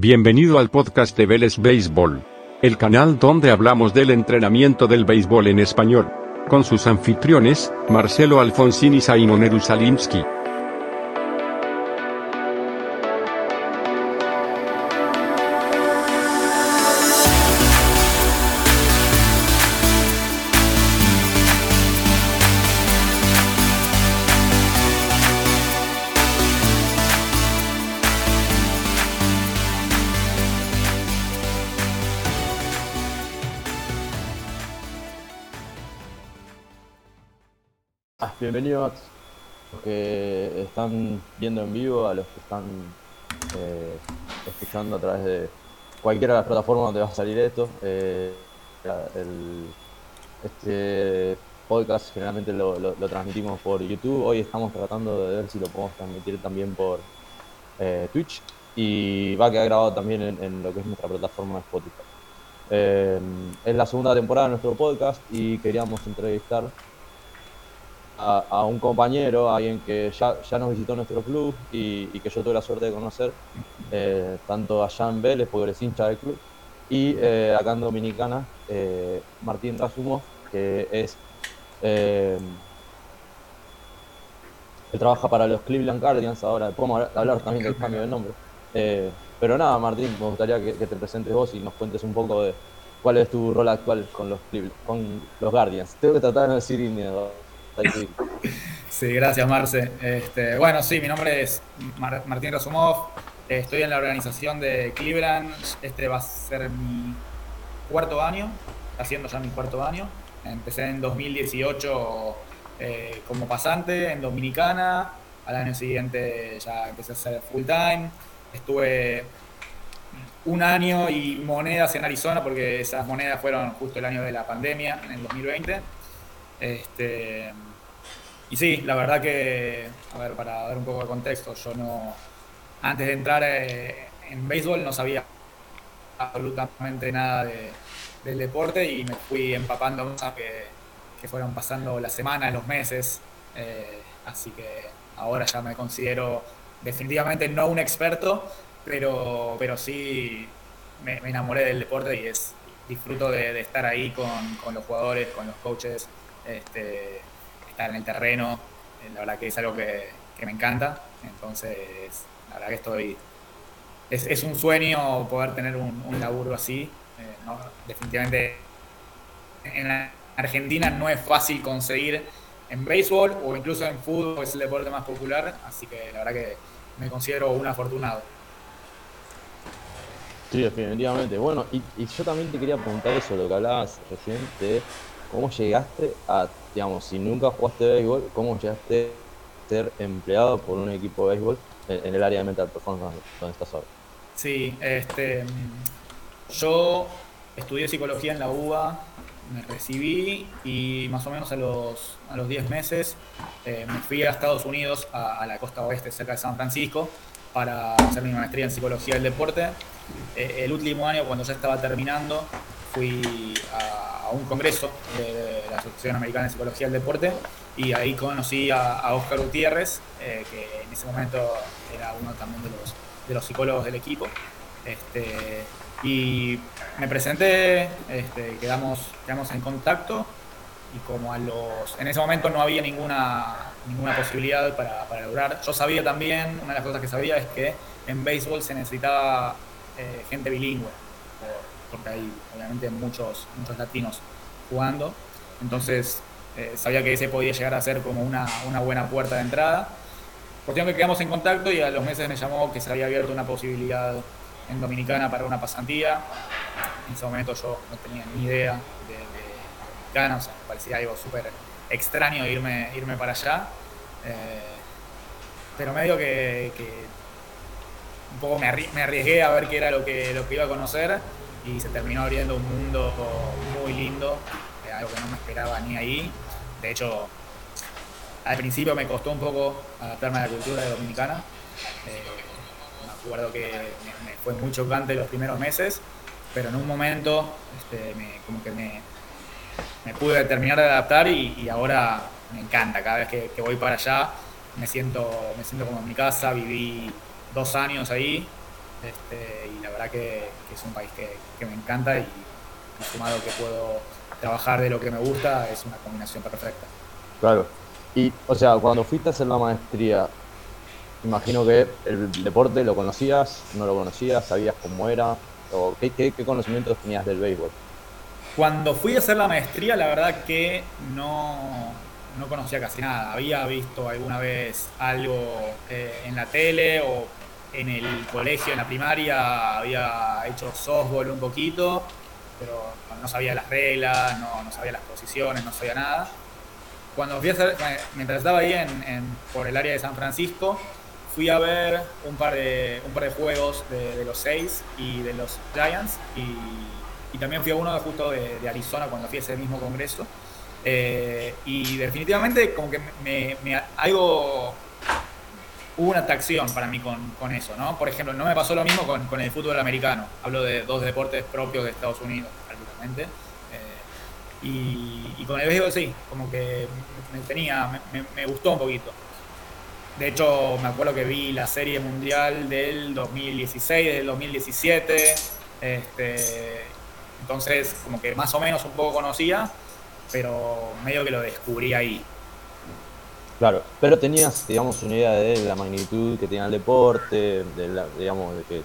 Bienvenido al podcast de Vélez Béisbol. El canal donde hablamos del entrenamiento del béisbol en español. Con sus anfitriones, Marcelo Alfonsín y Simon Erusalimsky. Los que están viendo en vivo, a los que están eh, escuchando a través de cualquiera de las plataformas donde va a salir esto. Eh, este podcast generalmente lo, transmitimos por YouTube. Hoy estamos tratando de ver si lo podemos transmitir también por eh, Twitch y va a quedar grabado también en, lo que es nuestra plataforma Spotify. es la segunda temporada de nuestro podcast y queríamos entrevistar a, un compañero, alguien que ya, ya nos visitó nuestro club y, que yo tuve la suerte de conocer, eh, tanto allá en Vélez, porque eres hincha del club, y eh, acá en Dominicana, eh, Martín Rasumo, que es. él trabaja para los Cleveland Guardians ahora, podemos hablar también del cambio de nombre. pero nada, Martín, me gustaría que, te presentes vos y nos cuentes un poco de cuál es tu rol actual con los, con los Guardians. Tengo que tratar de no decir Sí, gracias Marce. Este, bueno, sí, mi nombre es Martín Rasumov. Estoy en la organización de Cleveland. Este va a ser mi cuarto año, haciendo ya mi cuarto año. Empecé en 2018 eh, como pasante en Dominicana. Al año siguiente ya empecé a hacer full time. Estuve un año y monedas en Arizona porque esas monedas fueron justo el año de la pandemia, en el 2020. Este, y sí, la verdad que, a ver, para dar un poco de contexto, yo no, antes de entrar eh, en béisbol no sabía absolutamente nada del deporte y me fui empapando que, que fueron pasando las semanas, los meses, eh, así que ahora ya me considero definitivamente no un experto, pero, pero sí me, enamoré del deporte y es disfruto de, estar ahí con, con, los jugadores, con los coaches. Este, en el terreno, eh, la verdad que es algo que, me encanta. Entonces, la verdad que estoy. Es, un sueño poder tener un, laburo así. Eh, definitivamente en Argentina no es fácil conseguir en béisbol o incluso en fútbol, es el deporte más popular. Así que la verdad que me considero un afortunado. Sí, definitivamente. Bueno, y, y, yo también te quería preguntar eso, lo que hablabas recién de cómo llegaste a digamos, si nunca jugaste béisbol, ¿cómo llegaste a ser empleado por un equipo de béisbol en, el área de mental performance donde estás ahora? Sí, este, yo estudié psicología en la UBA, me recibí y más o menos a los, a los 10 meses eh, me fui a Estados Unidos, a, la costa oeste, cerca de San Francisco, para hacer mi maestría en psicología del deporte. Eh, el último año, cuando ya estaba terminando, fui a, un congreso de la Asociación Americana de Psicología del Deporte y ahí conocí a, Oscar Gutiérrez, eh, que en ese momento era uno también de los, de los psicólogos del equipo. Este, y me presenté, este, quedamos, quedamos en contacto y como a los en ese momento no había ninguna ninguna posibilidad para, para lograr yo sabía también una de las cosas que sabía es que en béisbol se necesitaba eh, gente bilingüe porque hay obviamente muchos, muchos latinos jugando. Entonces eh, sabía que ese podía llegar a ser como una, una buena puerta de entrada. Cuestión que quedamos en contacto y a los meses me llamó que se había abierto una posibilidad en Dominicana para una pasantía. En ese momento yo no tenía ni idea de, Dominicana, o sea, me parecía algo súper extraño irme, irme para allá. Eh, pero medio que, que, un poco me arriesgué a ver qué era lo que, lo que iba a conocer y se terminó abriendo un mundo muy lindo, algo que no me esperaba ni ahí. De hecho, al principio me costó un poco adaptarme a la cultura dominicana. Eh, me acuerdo que fue muy chocante los primeros meses, pero en un momento este, me, como que me, pude terminar de adaptar y, ahora me encanta. Cada vez que, que, voy para allá me siento, me siento como en mi casa, viví dos años ahí Este, y la verdad que, es un país que, me encanta y, sumado que puedo trabajar de lo que me gusta, es una combinación perfecta. Claro. Y, o sea, cuando fuiste a hacer la maestría, imagino que el deporte lo conocías, no lo conocías, sabías cómo era, o qué, qué, qué conocimientos tenías del béisbol. Cuando fui a hacer la maestría, la verdad que no, no conocía casi nada. Había visto alguna vez algo eh, en la tele o en el colegio, en la primaria, había hecho softball un poquito, pero no sabía las reglas, no, sabía las posiciones, no sabía nada. Cuando mientras estaba ahí en, por el área de San Francisco, fui a ver un par de, un par de juegos de, los seis y de los Giants y, también fui a uno justo de, Arizona cuando fui a ese mismo congreso. Eh, y definitivamente como que me, me, hubo una atracción para mí con, con, eso, ¿no? Por ejemplo, no me pasó lo mismo con, con, el fútbol americano. Hablo de dos deportes propios de Estados Unidos, prácticamente. Eh, y, con el béisbol sí, como que me tenía, me, gustó un poquito. De hecho, me acuerdo que vi la serie mundial del 2016, del 2017. Este, entonces, como que más o menos un poco conocía pero medio que lo descubrí ahí. Claro, pero tenías, digamos, una idea de la magnitud que tenía el deporte, de la, digamos, de qué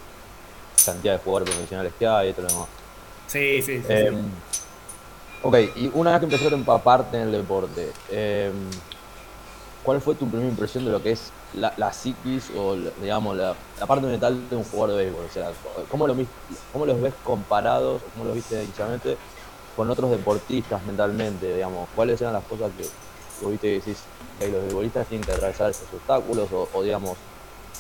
cantidad de jugadores profesionales que hay y todo lo demás. Sí, sí, sí, em, Ok, y una vez que empezaste a empaparte en el deporte, em, ¿cuál fue tu primera impresión de lo que es la, la psiquis o, digamos, la, parte mental de un jugador de béisbol? O sea, ¿cómo, lo, cómo los ves comparados, cómo los viste inicialmente con otros deportistas mentalmente, digamos? ¿Cuáles eran las cosas que vos viste que decís, que los deportistas tienen que atravesar esos obstáculos o, digamos,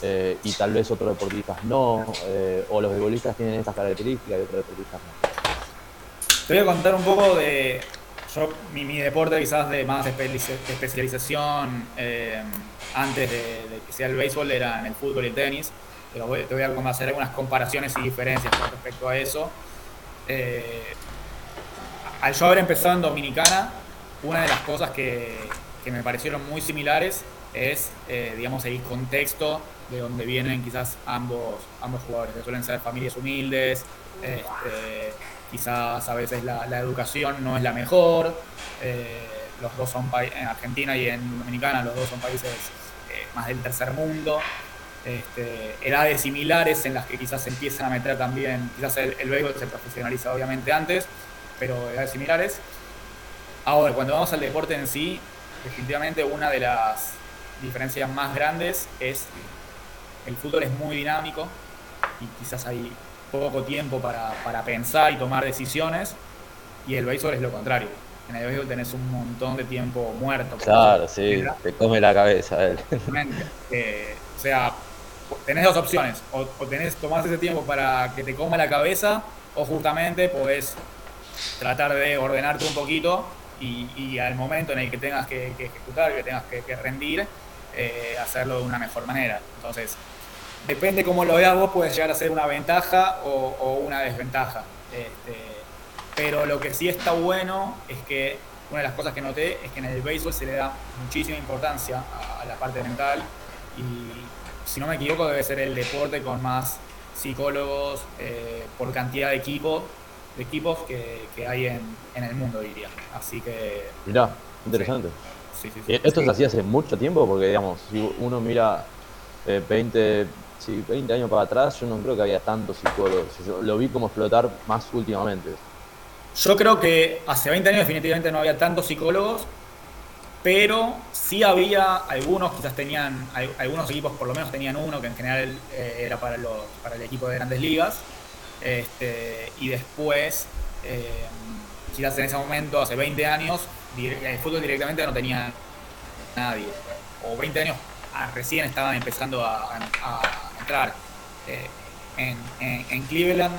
eh, y tal vez otros deportistas no, eh, o los deportistas tienen estas características y otros deportistas no? Te voy a contar un poco de yo, mi, deporte quizás de más especialización eh, antes de, que sea el béisbol era en el fútbol y el tenis, pero te voy a hacer algunas comparaciones y diferencias con respecto a eso al yo haber empezado en Dominicana, una de las cosas que, me parecieron muy similares es, eh, digamos, el contexto de donde vienen quizás ambos, ambos jugadores, que suelen ser familias humildes, este, quizás a veces la, educación no es la mejor, eh, los dos son en Argentina y en Dominicana los dos son países eh, más del tercer mundo, este, edades similares en las que quizás empiezan a meter también, quizás el, el béisbol se profesionaliza obviamente antes, pero edades similares. Ahora, cuando vamos al deporte en sí, definitivamente una de las diferencias más grandes es el fútbol es muy dinámico y quizás hay poco tiempo para, para pensar y tomar decisiones y el béisbol es lo contrario. En el béisbol tenés un montón de tiempo muerto. Claro, sí, te come la cabeza. Él. Eh, o sea, tenés dos opciones. O, o, tenés, tomás ese tiempo para que te coma la cabeza, o justamente podés tratar de ordenarte un poquito y, al momento en el que tengas que, ejecutar, que tengas que, rendir, eh, hacerlo de una mejor manera. Entonces, depende cómo lo veas vos, puede llegar a ser una ventaja o, una desventaja. Este, pero lo que sí está bueno es que una de las cosas que noté es que en el béisbol se le da muchísima importancia a, la parte mental y si no me equivoco debe ser el deporte con más psicólogos eh, por cantidad de equipos de equipos que, que hay en, en, el mundo, diría. Así que. Mirá, interesante. Sí. Sí, sí, ¿Esto se hacía hace mucho tiempo? Porque, digamos, si uno mira 20, eh, 20 años para atrás, yo no creo que había tantos psicólogos. Yo lo vi como explotar más últimamente. Yo creo que hace 20 años definitivamente no había tantos psicólogos, pero sí había algunos, quizás tenían, algunos equipos por lo menos tenían uno, que en general eh, era para, los, para el equipo de grandes ligas, este, y después, eh, quizás en ese momento, hace 20 años, el fútbol directamente no tenía nadie. O 20 años ah, recién estaban empezando a, entrar. Eh, en, Cleveland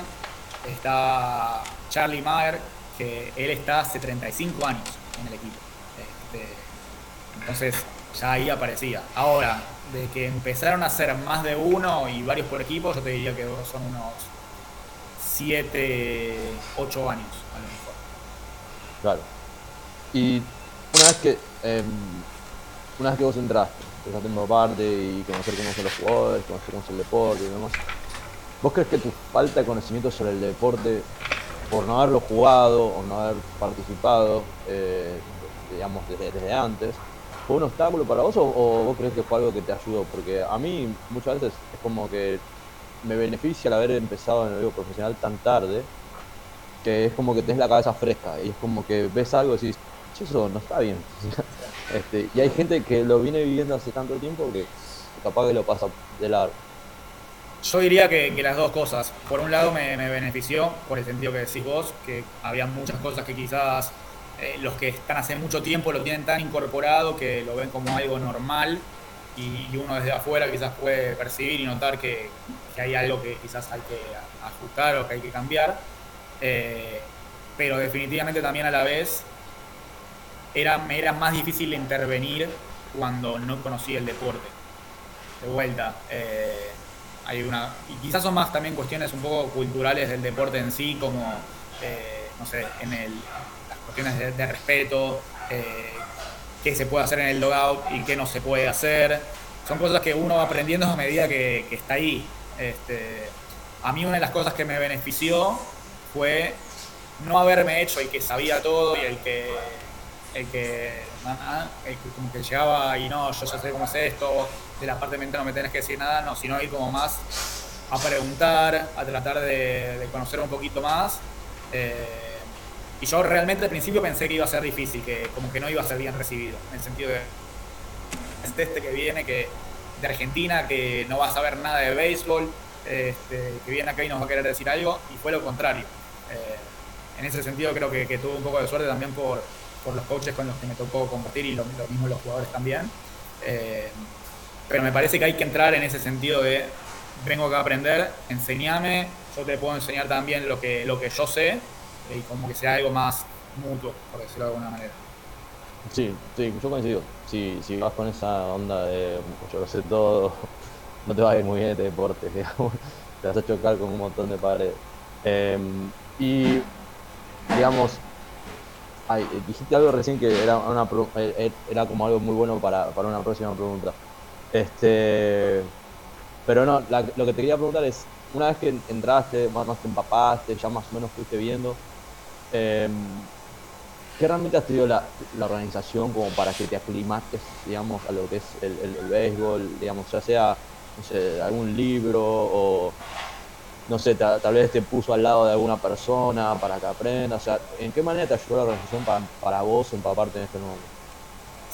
está Charlie Maher, que él está hace 35 años en el equipo. Este, entonces ya ahí aparecía. Ahora, de que empezaron a ser más de uno y varios por equipo, yo te diría que son unos 7, 8 años a lo mejor. Claro. Y una vez que em, una vez que vos entraste, empezaste a parte y conocer cómo son los jugadores, conocer cómo es el deporte y demás, ¿Vos crees que tu falta de conocimiento sobre el deporte, por no haberlo jugado o no haber participado, eh, digamos, desde, antes, fue un obstáculo para vos o, vos crees que fue algo que te ayudó? Porque a mí muchas veces es como que me beneficia el haber empezado en el vivo profesional tan tarde, que es como que tenés la cabeza fresca y es como que ves algo y decís, eso no está bien. este, y hay gente que lo viene viviendo hace tanto tiempo que capaz que lo pasa de largo. Yo diría que, las dos cosas. Por un lado me, benefició, por el sentido que decís vos, que había muchas cosas que quizás eh, los que están hace mucho tiempo lo tienen tan incorporado que lo ven como algo normal y, uno desde afuera quizás puede percibir y notar que, hay algo que quizás hay que ajustar o que hay que cambiar. Eh, pero definitivamente también a la vez era, era más difícil intervenir cuando no conocía el deporte. De vuelta. Eh, hay una. Y quizás son más también cuestiones un poco culturales del deporte en sí, como, eh, no sé, en el, las cuestiones de, respeto, eh, qué se puede hacer en el logout y qué no se puede hacer. Son cosas que uno va aprendiendo a medida que, está ahí. Este, a mí una de las cosas que me benefició fue no haberme hecho el que sabía todo y el que el que, el que llegaba y no, yo ya sé cómo es esto, de la parte mental no me tenés que decir nada, no, sino ir como más a preguntar, a tratar de, conocer un poquito más. Eh, y yo realmente al principio pensé que iba a ser difícil, que como que no iba a ser bien recibido, en el sentido de este, este que viene que de Argentina, que no va a saber nada de béisbol, este, que viene acá y nos va a querer decir algo, y fue lo contrario. Eh, en ese sentido creo que, tuve un poco de suerte también por, por los coaches con los que me tocó compartir y lo, mismo los jugadores también. Eh, pero me parece que hay que entrar en ese sentido de vengo acá a aprender, enseñame, yo te puedo enseñar también lo que, lo que yo sé y como que sea algo más mutuo, por decirlo de alguna manera. Sí, sí, yo coincido. Si, si vas con esa onda de yo lo sé todo, no te va a ir muy bien este deporte, digamos. Te vas a chocar con un montón de paredes. Em, y, digamos, Ay, dijiste algo recién que era, una, eh, eh, era como algo muy bueno para, para una próxima pregunta. Este, pero no, lo que te quería preguntar es, una vez que entraste, más menos te empapaste, ya más o menos fuiste viendo, eh, ¿qué realmente has tenido la, organización como para que te aclimates, digamos, a lo que es el, el, béisbol, digamos, ya sea, algún libro o no sé, tal, vez te puso al lado de alguna persona para que aprenda? O sea, ¿en qué manera te ayudó la organización para, para vos empaparte en este momento?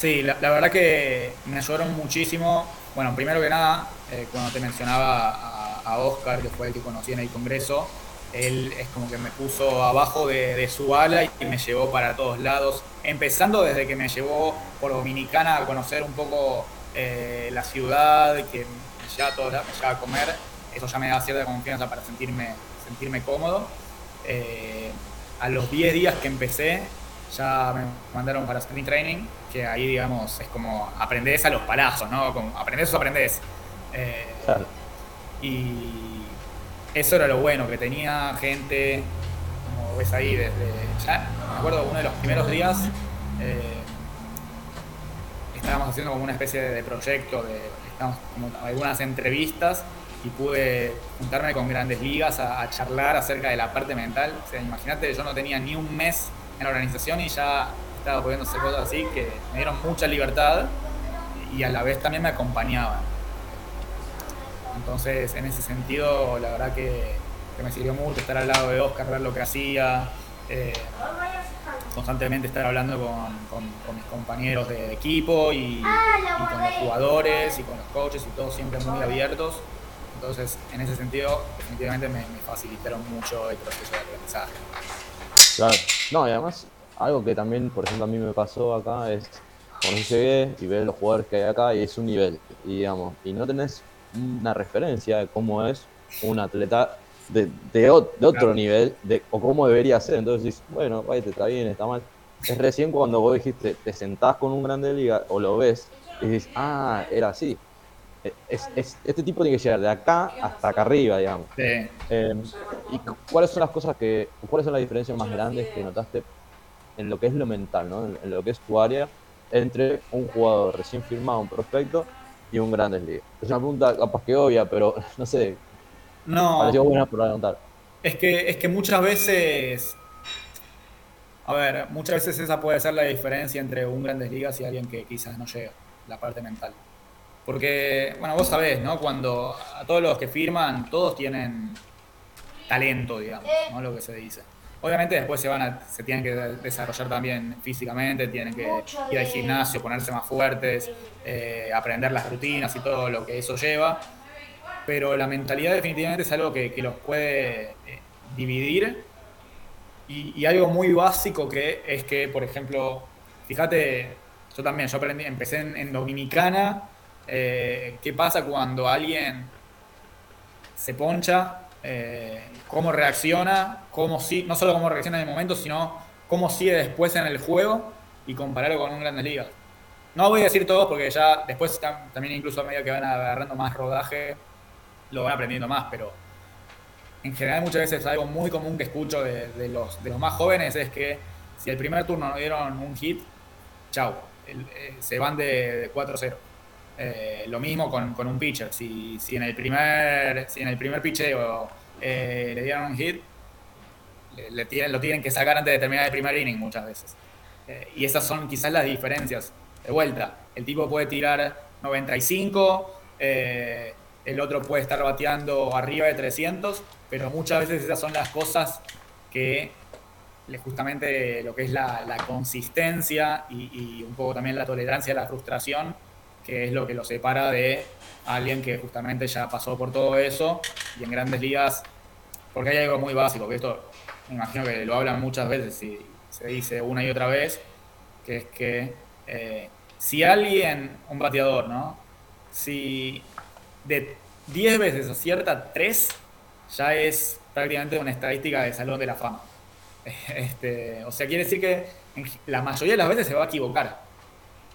Sí, la, verdad que me ayudaron muchísimo. Bueno, primero que nada, eh, cuando te mencionaba a, Oscar, que fue el que conocí en el Congreso, él es como que me puso abajo de, su ala y me llevó para todos lados, empezando desde que me llevó por Dominicana a conocer un poco eh, la ciudad, que me llevaba, todo, me llevaba a comer eso ya me da cierta confianza para sentirme, sentirme cómodo. Eh, a los 10 días que empecé, ya me mandaron para sprint training, que ahí, digamos, es como aprendés a los palazos, ¿no? Como aprendés o aprendés. Eh, y eso era lo bueno, que tenía gente, como ves ahí, desde. Ya, me acuerdo, uno de los primeros días. Eh, estábamos haciendo como una especie de, proyecto, de, algunas entrevistas y pude juntarme con grandes ligas a, charlar acerca de la parte mental. O sea, imagínate, yo no tenía ni un mes en la organización y ya estaba pudiendo cosas así que me dieron mucha libertad y a la vez también me acompañaban. Entonces, en ese sentido, la verdad que, me sirvió mucho estar al lado de Oscar, ver lo que hacía, eh, constantemente estar hablando con, mis compañeros de equipo y, con los jugadores y con los coaches y todos siempre muy abiertos. Entonces, en ese sentido, definitivamente me, facilitaron mucho el proceso de aprendizaje. Claro, no, y además, algo que también, por ejemplo, a mí me pasó acá es cuando llegué y ver los jugadores que hay acá y es un nivel, y digamos, y no tenés una referencia de cómo es un atleta de, de, otro nivel de, o cómo debería ser. Entonces dices, bueno, vaya, te está bien, está mal. Es recién cuando vos dijiste, te sentás con un grande liga o lo ves y dices, ah, era así es, este tipo tiene que llegar de acá hasta acá arriba, digamos. Sí. Eh, ¿Y cuáles son las cosas que, cuáles son las diferencias más grandes que notaste en lo que es lo mental, ¿no? en, lo que es tu área, entre un jugador recién firmado, un prospecto, y un Grandes Ligas? Es una pregunta capaz que obvia, pero no sé, No. Pareció buena por preguntar. Es que, es que muchas veces. A ver, muchas veces esa puede ser la diferencia entre un Grandes Ligas y alguien que quizás no llega, la parte mental. Porque, bueno, vos sabés, ¿no? Cuando a todos los que firman, todos tienen talento, digamos, ¿no? Lo que se dice. Obviamente después se van a, se tienen que desarrollar también físicamente, tienen que ir al gimnasio, ponerse más fuertes, eh, aprender las rutinas y todo lo que eso lleva. Pero la mentalidad definitivamente es algo que, los puede eh, dividir. Y, algo muy básico que es que, por ejemplo, fíjate, yo también, yo aprendí, empecé en, Dominicana, eh, qué pasa cuando alguien se poncha eh, cómo reacciona, cómo si, no solo cómo reacciona en el momento, sino cómo sigue después en el juego y compararlo con un Grandes Ligas. No voy a decir todos porque ya después también incluso a medida que van agarrando más rodaje, lo van aprendiendo más, pero en general muchas veces algo muy común que escucho de, los, de los más jóvenes es que si el primer turno no dieron un hit, chau, eh, se van de 4-0. Eh, lo mismo con, un pitcher. Si, si, en el primer, si en el primer pitcheo eh, le dieron un hit, le, lo tienen que sacar antes de terminar el primer inning muchas veces. Eh, y esas son quizás las diferencias. De vuelta, el tipo puede tirar 95, el otro puede estar bateando arriba de 300, pero muchas veces esas son las cosas que justamente lo que es la, consistencia y, y, un poco también la tolerancia a la frustración que es lo que lo separa de alguien que justamente ya pasó por todo eso y en grandes ligas, porque hay algo muy básico, que esto me imagino que lo hablan muchas veces y se dice una y otra vez, que es que eh, si alguien, un bateador, ¿no? Si de 10 veces acierta 3, ya es prácticamente una estadística de salón de la fama. Este, o sea, quiere decir que la mayoría de las veces se va a equivocar.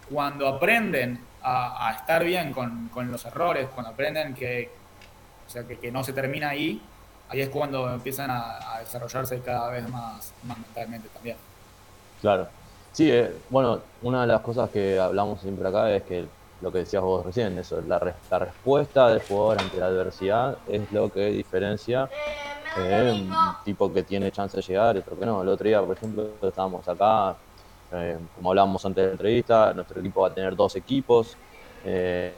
Cuando aprenden a, estar bien con, los errores, cuando aprenden que, o sea, que, no se termina ahí, ahí es cuando empiezan a, desarrollarse cada vez más, mentalmente también. Claro. Sí, eh, bueno, una de las cosas que hablamos siempre acá es que lo que decías vos recién, eso, la, la respuesta del jugador ante la adversidad es lo que diferencia eh, un tipo que tiene chance de llegar y otro que no. El otro día, por ejemplo, estábamos acá eh, como hablábamos antes de la entrevista, nuestro equipo va a tener dos equipos eh,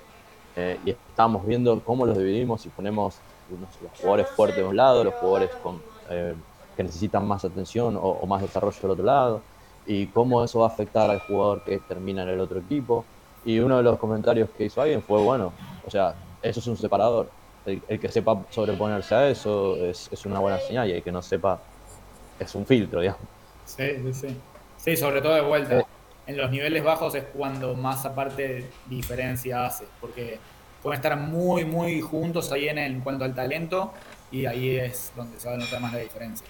eh, y estamos viendo cómo los dividimos y ponemos los jugadores fuertes de un lado, los jugadores con, que necesitan más atención o, más desarrollo del otro lado y cómo eso va a afectar al jugador que termina en el otro equipo. Y uno de los comentarios que hizo alguien fue, bueno, o sea, eso es un separador. El, que sepa sobreponerse a eso es, es, una buena señal y el que no sepa es un filtro, digamos. Sí, sí, sí. Sí, sobre todo de vuelta. En los niveles bajos es cuando más aparte diferencia hace, porque pueden estar muy, muy juntos ahí en, en cuanto al talento y ahí es donde se va a notar más la diferencia.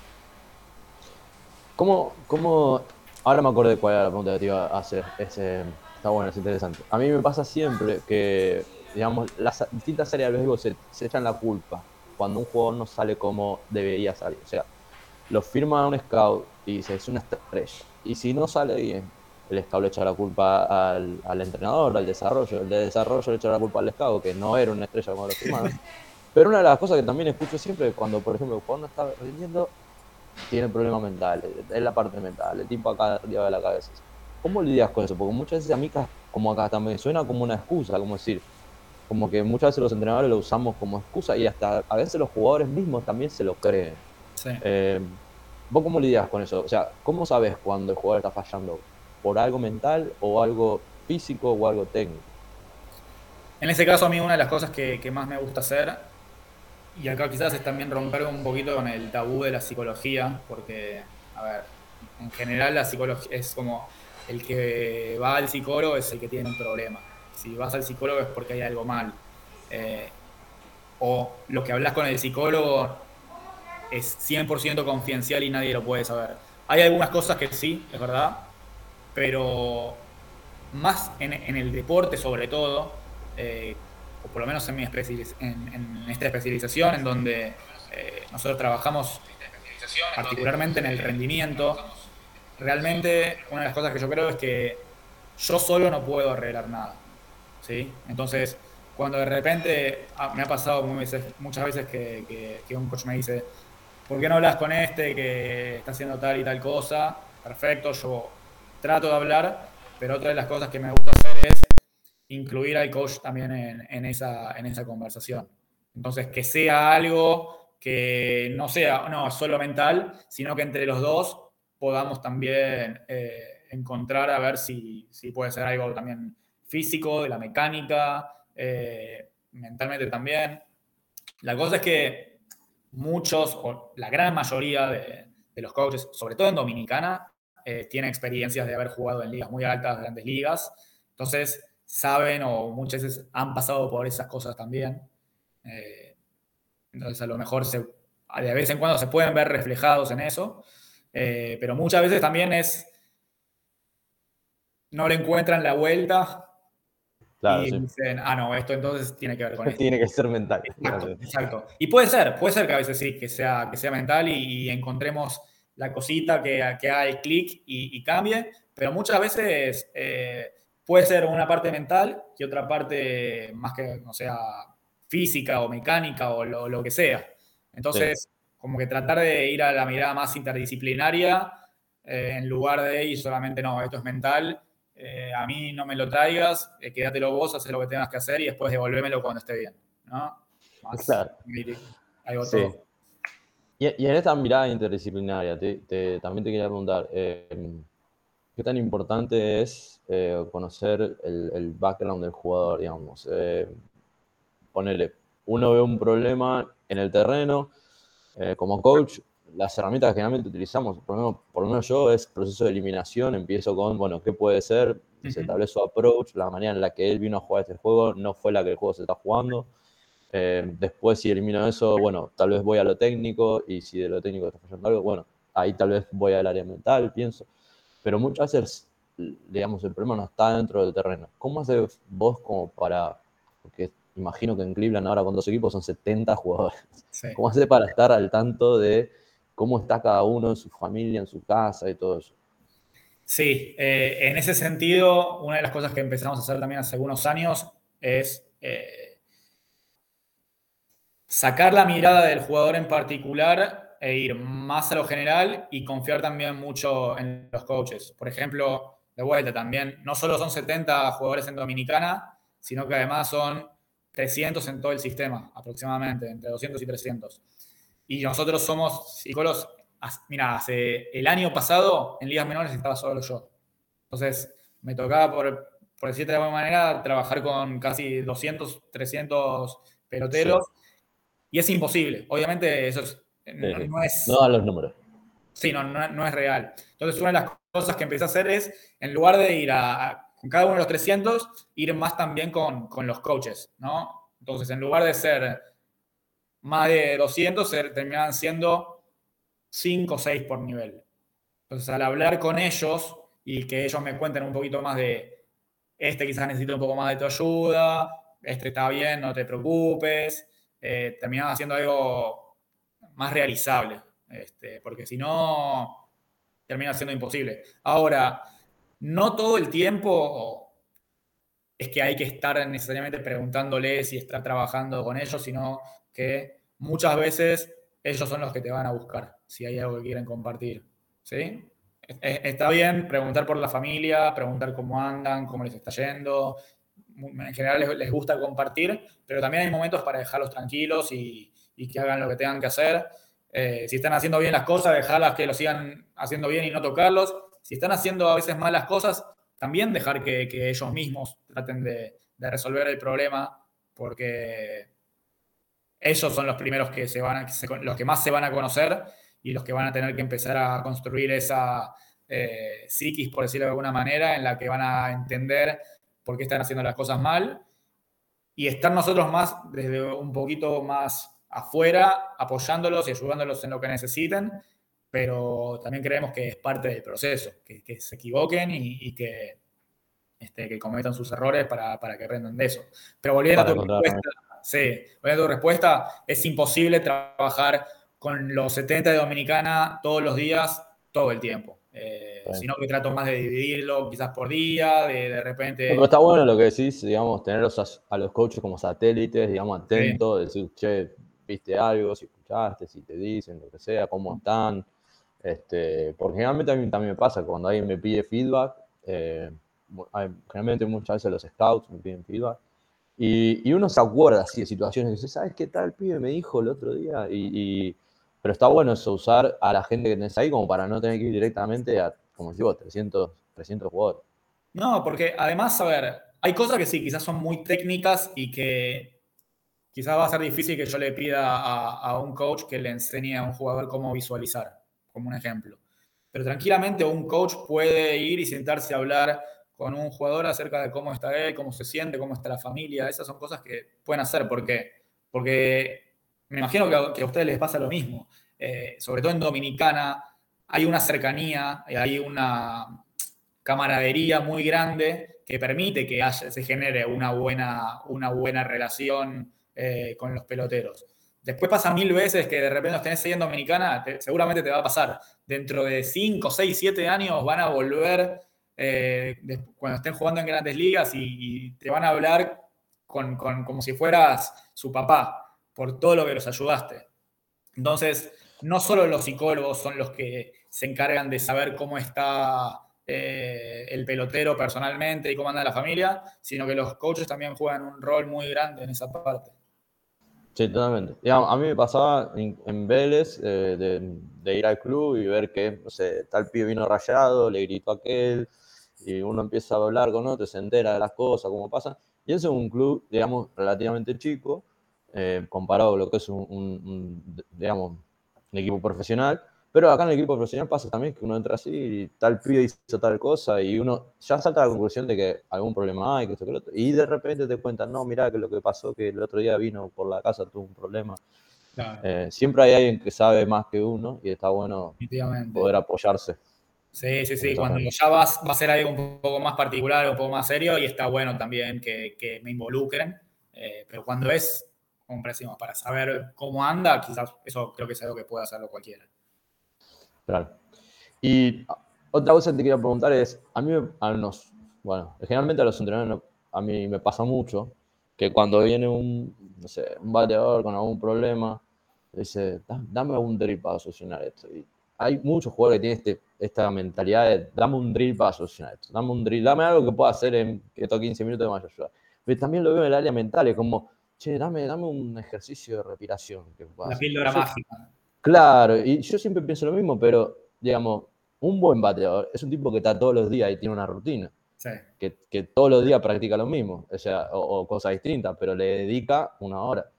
¿Cómo, cómo ahora me acordé cuál era la pregunta que te iba a hacer? Está bueno, es interesante. A mí me pasa siempre que, digamos, las distintas áreas del béisbol se, se echan la culpa cuando un jugador no sale como debería salir. O sea, lo firma un scout y dice, es una estrella y si no sale bien, el scout le echa la culpa al, entrenador, al desarrollo. El de desarrollo le echa la culpa al scout, que no era una estrella como lo firmaron. Pero una de las cosas que también escucho siempre, cuando por ejemplo cuando está rindiendo, tiene problemas mentales, es la parte mental, el tipo acá arriba de la cabeza. ¿Cómo lidias con eso? Porque muchas veces a mí, como acá también, suena como una excusa, como decir, como que muchas veces los entrenadores lo usamos como excusa y hasta a veces los jugadores mismos también se lo creen. Sí. Eh, ¿Vos cómo lidias con eso? O sea, ¿cómo sabes cuando el jugador está fallando? ¿Por algo mental o algo físico o algo técnico? En ese caso, a mí una de las cosas que, más me gusta hacer, y acá quizás es también romper un poquito con el tabú de la psicología, porque, a ver, en general la psicología es como el que va al psicólogo es el que tiene un problema. Si vas al psicólogo es porque hay algo mal. Eh, o lo que hablas con el psicólogo es 100% confidencial y nadie lo puede saber. Hay algunas cosas que sí, es verdad, pero más en, el deporte sobre todo, eh, o por lo menos en, mi en, esta especialización, en donde eh, nosotros trabajamos particularmente en el rendimiento, realmente una de las cosas que yo creo es que yo solo no puedo arreglar nada. ¿sí? Entonces, cuando de repente ah, me ha pasado muchas veces que, un coach me dice, ¿por qué no hablas con este que está haciendo tal y tal cosa? Perfecto, yo trato de hablar, pero otra de las cosas que me gusta hacer es incluir al coach también en, esa, conversación. Entonces, que sea algo que no sea no, solo mental, sino que entre los dos podamos también eh, encontrar a ver si, si puede ser algo también físico, de la mecánica, eh, mentalmente también. La cosa es que muchos, o la gran mayoría de, los coaches, sobre todo en Dominicana, eh, tienen experiencias de haber jugado en ligas muy altas, grandes ligas. Entonces, saben o muchas veces han pasado por esas cosas también. Eh, entonces, a lo mejor se, de vez en cuando se pueden ver reflejados en eso. pero muchas veces también es. No le encuentran la vuelta y dicen, ah, no, esto entonces tiene que ver con esto. Tiene que ser mental. Exacto, Y puede ser, puede ser que a veces sí, que sea, que sea mental y, encontremos la cosita que, que haga el clic y, cambie, pero muchas veces eh, puede ser una parte mental y otra parte más que, no sea, física o mecánica o lo, que sea. Entonces, como que tratar de ir a la mirada más interdisciplinaria eh, en lugar de ir solamente, no, esto es mental eh, a mí no me lo traigas, eh, quédatelo vos, haz lo que tengas que hacer y después devolvémelo cuando esté bien. ¿no? claro. Y, en esta mirada interdisciplinaria, también te quería preguntar, eh, ¿qué tan importante es conocer el, background del jugador, digamos? ponerle, uno ve un problema en el terreno, como coach, las herramientas que generalmente utilizamos, por lo, menos, yo, es proceso de eliminación. Empiezo con, bueno, ¿qué puede ser? Se establece su approach, la manera en la que él vino a jugar este juego no fue la que el juego se está jugando. Eh, después, si elimino eso, bueno, tal vez voy a lo técnico y si de lo técnico está fallando algo, bueno, ahí tal vez voy al área mental, pienso. Pero muchas veces, digamos, el problema no está dentro del terreno. ¿Cómo haces vos como para, porque imagino que en Cleveland ahora con dos equipos son 70 jugadores, ¿cómo haces para estar al tanto de cómo está cada uno en su familia, en su casa y todo eso. Sí, eh, en ese sentido, una de las cosas que empezamos a hacer también hace algunos años es eh, sacar la mirada del jugador en particular e ir más a lo general y confiar también mucho en los coaches. Por ejemplo, de vuelta también, no solo son 70 jugadores en Dominicana, sino que además son 300 en todo el sistema, aproximadamente, entre 200 y 300. Y nosotros somos psicólogos. Mira, hace el año pasado en ligas menores estaba solo yo. Entonces me tocaba, por, por decirte de alguna manera, trabajar con casi 200, 300 peloteros. Y es imposible. Obviamente eso no, es... No da los números. Sí, no, no, es real. Entonces una de las cosas que empecé a hacer es, en lugar de ir a, con cada uno de los 300, ir más también con, con los coaches, ¿no? Entonces, en lugar de ser más de 200 terminan siendo 5 o 6 por nivel. Entonces, al hablar con ellos y que ellos me cuenten un poquito más de, este quizás necesita un poco más de tu ayuda, este está bien, no te preocupes, eh, terminan haciendo algo más realizable, este, porque si no, termina siendo imposible. Ahora, no todo el tiempo es que hay que estar necesariamente preguntándoles y estar trabajando con ellos, sino que muchas veces ellos son los que te van a buscar si hay algo que quieren compartir. ¿Sí? Está bien preguntar por la familia, preguntar cómo andan, cómo les está yendo. En general les, gusta compartir, pero también hay momentos para dejarlos tranquilos y, que hagan lo que tengan que hacer. Eh, si están haciendo bien las cosas, dejarlas que lo sigan haciendo bien y no tocarlos. Si están haciendo a veces malas cosas, también dejar que, ellos mismos traten de, de resolver el problema, porque ellos son los primeros que se van los que más se van a conocer y los que van a tener que empezar a construir esa eh, psiquis, por decirlo de alguna manera, en la que van a entender por qué están haciendo las cosas mal y estar nosotros más desde un poquito más afuera, apoyándolos y ayudándolos en lo que necesiten, pero también creemos que es parte del proceso, que, se equivoquen y, que, este, que cometan sus errores para, que aprendan de eso. Pero volviendo a tu respuesta, Sí, voy a tu respuesta. Es imposible trabajar con los 70 de Dominicana todos los días todo el tiempo. Eh, sino que trato más de dividirlo quizás por día, de, de repente... Pero está bueno lo que decís, digamos, tenerlos a, a los coaches como satélites, digamos, atentos, decir, che, viste algo, si escuchaste, si te dicen, lo que sea, cómo están. Este, porque generalmente a mí también me pasa, cuando alguien me pide feedback, eh, generalmente muchas veces los scouts me piden feedback, y, y, uno se acuerda así de situaciones, y dice, ¿sabes qué tal pibe me dijo el otro día? Y, pero está bueno eso, usar a la gente que tenés ahí como para no tener que ir directamente a, como digo, 300, 300 jugadores. No, porque además, a ver, hay cosas que sí, quizás son muy técnicas y que quizás va a ser difícil que yo le pida a, a un coach que le enseñe a un jugador cómo visualizar, como un ejemplo. Pero tranquilamente un coach puede ir y sentarse a hablar con un jugador acerca de cómo está él, cómo se siente, cómo está la familia. Esas son cosas que pueden hacer. ¿Por qué? Porque me imagino que a, ustedes les pasa lo mismo. Eh, sobre todo en Dominicana hay una cercanía, hay una camaradería muy grande que permite que se genere una buena, una buena relación eh, con los peloteros. Después pasa mil veces que de repente tenés ahí en Dominicana, seguramente te va a pasar. Dentro de 5, 6, 7 años van a volver eh, cuando estén jugando en grandes ligas y, te van a hablar como si fueras su papá por todo lo que los ayudaste. Entonces, no solo los psicólogos son los que se encargan de saber cómo está eh, el pelotero personalmente y cómo anda la familia, sino que los coaches también juegan un rol muy grande en esa parte. Sí, totalmente. a mí me pasaba en, Vélez eh, de, ir al club y ver que, tal pibe vino rayado, le gritó aquel, y uno empieza a hablar con otro, se entera de las cosas, cómo pasa. Y eso es un club, digamos, relativamente chico, eh, comparado con lo que es un, digamos, un equipo profesional. Pero acá en el equipo profesional pasa también que uno entra así y tal pibe hizo tal cosa y uno ya salta a la conclusión de que algún problema hay, que esto, que lo otro. Y de repente te cuentan, no, mira que lo que pasó, que el otro día vino por la casa, tuvo un problema. Eh, siempre hay alguien que sabe más que uno y está bueno poder apoyarse. Sí, sí, sí. Cuando ya vas, va a ser algo un poco más particular, un poco más serio y está bueno también que, que me involucren. Eh, pero cuando es como para saber cómo anda, quizás eso creo que es algo que puede hacerlo cualquiera. Claro. Y otra cosa que te quería preguntar es, a mí, a los, bueno, generalmente a los entrenadores, a mí me pasa mucho que cuando viene un, no sé, un bateador con algún problema, dice, dame un drill para solucionar esto. Y hay muchos jugadores que tienen este, esta mentalidad de, dame un drill para solucionar esto, dame un drill, dame algo que pueda hacer en estos 15 minutos de mayor ayuda. Pero también lo veo en el área mental, es como, che, dame, dame un ejercicio de respiración. Que La píldora mágica. Claro, y yo siempre pienso lo mismo, pero digamos, un buen bateador es un tipo que está todos los días y tiene una rutina. Sí. Que, que, todos los días practica lo mismo, o sea, o, cosas distintas, pero le dedica una hora.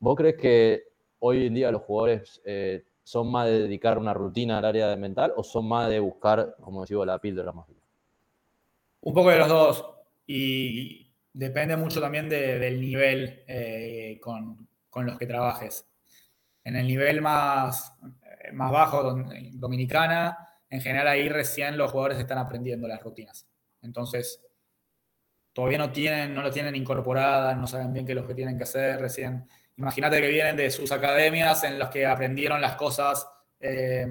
¿Vos crees que hoy en día los jugadores eh, son más de dedicar una rutina al área mental o son más de buscar, como digo, la píldora mágica? Un poco de los dos. Y depende mucho también del nivel eh, con, con, los que trabajes. En el nivel más, eh, más bajo, dominicana, en general ahí recién los jugadores están aprendiendo las rutinas. Entonces, todavía no, tienen, no lo tienen incorporadas, no saben bien qué es lo que tienen que hacer recién. Imagínate que vienen de sus academias en las que aprendieron las cosas eh,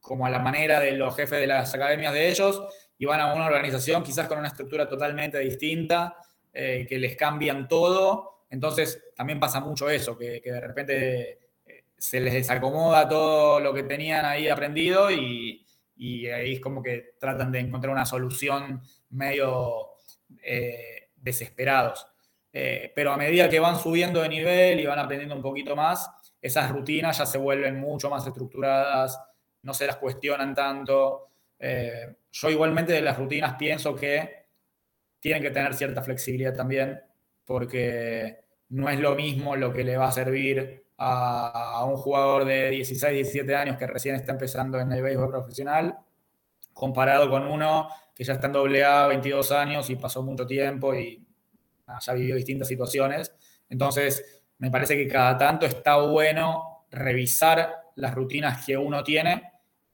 como a la manera de los jefes de las academias de ellos y van a una organización quizás con una estructura totalmente distinta eh, que les cambian todo. Entonces también pasa mucho eso, que, de repente eh, se les desacomoda todo lo que tenían ahí aprendido y, ahí es como que tratan de encontrar una solución medio desesperados. Pero a medida que van subiendo de nivel y van aprendiendo un poquito más, esas rutinas ya se vuelven mucho más estructuradas, no se las cuestionan tanto. yo igualmente de las rutinas pienso que tienen que tener cierta flexibilidad también, porque no es lo mismo lo que le va a servir a, un jugador de 16, 17 años que recién está empezando en el béisbol profesional, comparado con uno que ya está en AA, 22 años y pasó mucho tiempo y ya vivió distintas situaciones. Entonces, me parece que cada tanto está bueno revisar las rutinas que uno tiene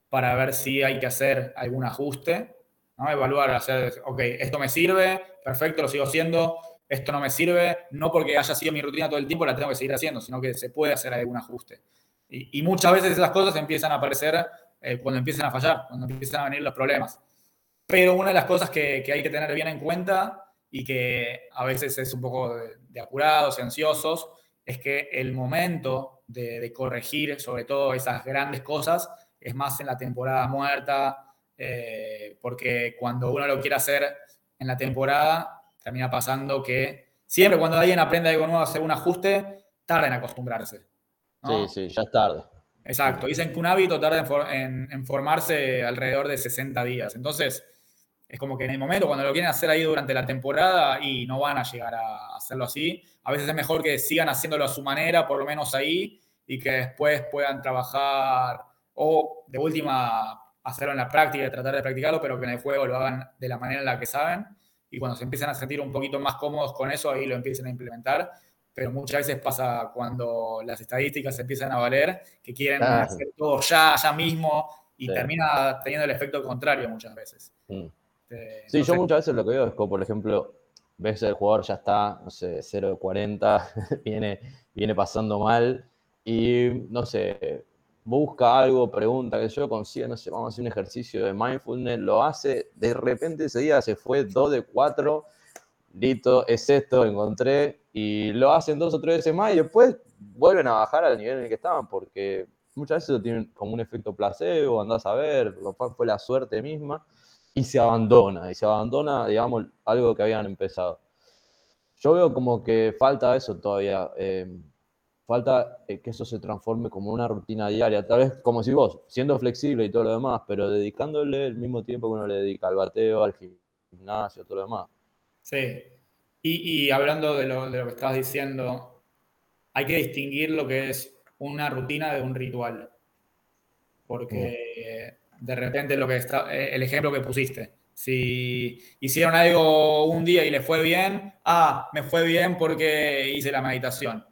para ver si hay que hacer algún ajuste Evaluar, hacer, ok, esto me sirve, perfecto, lo sigo haciendo, esto no me sirve, no porque haya sido mi rutina todo el tiempo, la tengo que seguir haciendo, sino que se puede hacer algún ajuste. Y, muchas veces esas cosas empiezan a aparecer eh, cuando empiezan a fallar, cuando empiezan a venir los problemas. Pero una de las cosas que, hay que tener bien en cuenta y que a veces es un poco de, apurados y ansiosos, es que el momento de, corregir sobre todo esas grandes cosas es más en la temporada muerta, eh, porque cuando uno lo quiere hacer en la temporada, termina pasando que siempre cuando alguien aprende algo nuevo a hacer un ajuste, tarda en acostumbrarse. Sí, sí, ya es tarde. Exacto. Dicen que un hábito tarda en, formarse alrededor de 60 días. Entonces, es como que en el momento, cuando lo quieren hacer ahí durante la temporada y no van a llegar a hacerlo así, a veces es mejor que sigan haciéndolo a su manera, por lo menos ahí, y que después puedan trabajar o de última hacerlo en la práctica, tratar de practicarlo, pero que en el juego lo hagan de la manera en la que saben. Y cuando se empiezan a sentir un poquito más cómodos con eso, ahí lo empiecen a implementar pero muchas veces pasa cuando las estadísticas empiezan a valer, que quieren hacer todo ya, ya mismo, y termina teniendo el efecto contrario muchas veces. Mm. Este, sí, yo muchas veces lo que veo es como, por ejemplo, ves el jugador ya está, no sé, 0 de 40, viene, viene pasando mal, y no sé, busca algo, pregunta, que yo consiga, no sé, vamos a hacer un ejercicio de mindfulness, lo hace, de repente ese día se fue 2 de 4, listo, es esto, encontré, y lo hacen dos o tres veces más y después vuelven a bajar al nivel en el que estaban, porque muchas veces lo tienen como un efecto placebo, andás a ver, fue la suerte misma, y se abandona, y se abandona, digamos, algo que habían empezado. Yo veo como que falta eso todavía, eh, falta que eso se transforme como una rutina diaria, tal vez como si vos, siendo flexible y todo lo demás, pero dedicándole el mismo tiempo que uno le dedica al bateo, al gimnasio, todo lo demás. Sí, y, hablando de lo, que estabas diciendo, hay que distinguir lo que es una rutina de un ritual. Porque de repente lo que está, eh, el ejemplo que pusiste, si hicieron algo un día y les fue bien, ah, me fue bien porque hice la meditación.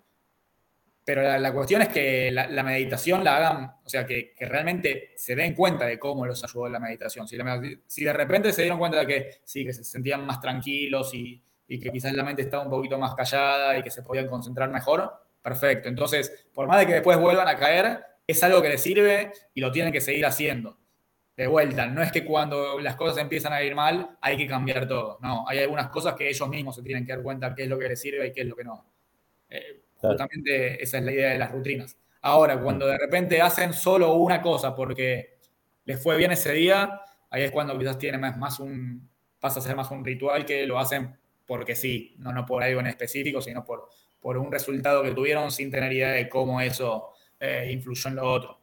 Pero la, cuestión es que la, meditación la hagan, o sea, que, realmente se den cuenta de cómo los ayudó la meditación. Si, si, de repente se dieron cuenta de que sí, que se sentían más tranquilos y, y que quizás la mente estaba un poquito más callada y que se podían concentrar mejor, perfecto. Entonces, por más de que después vuelvan a caer, es algo que les sirve y lo tienen que seguir haciendo. De vuelta, no es que cuando las cosas empiezan a ir mal hay que cambiar todo. No, hay algunas cosas que ellos mismos se tienen que dar cuenta qué es lo que les sirve y qué es lo que no. Eh, justamente esa es la idea de las rutinas. Ahora, cuando de repente hacen solo una cosa porque les fue bien ese día, ahí es cuando quizás tiene más, más un, pasa a ser más un ritual que lo hacen porque sí, no, no por algo en específico, sino por, por un resultado que tuvieron sin tener idea de cómo eso eh, influyó en lo otro.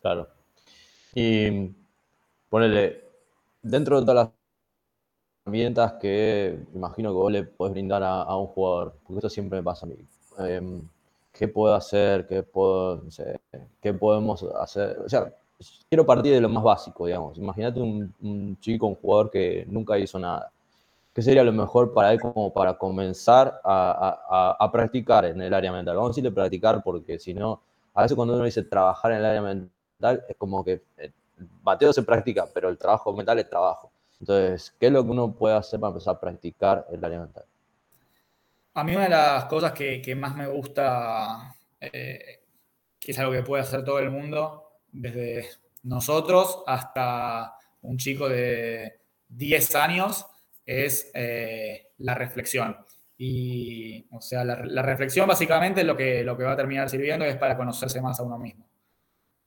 Claro. Y ponele, dentro de todas las herramientas que imagino que vos le podés brindar a, un jugador, porque eso siempre me pasa a mí. Em, ¿Qué puedo hacer? ¿Qué, puedo, ¿Qué podemos hacer? O sea, quiero partir de lo más básico, digamos. Imagínate un, chico, un jugador que nunca hizo nada ¿Qué sería lo mejor para él como para comenzar a, practicar en el área mental? Vamos a decirle practicar porque si no, a veces cuando uno dice trabajar en el área mental es como que el bateo se practica, pero el trabajo mental es trabajo. Entonces, ¿qué es lo que uno puede hacer para empezar a practicar el área mental? A mí una de las cosas que, más me gusta, eh, que es algo que puede hacer todo el mundo, desde nosotros hasta un chico de 10 años, es eh, la reflexión. Y, o sea, la, reflexión básicamente lo que, lo que va a terminar sirviendo es para conocerse más a uno mismo.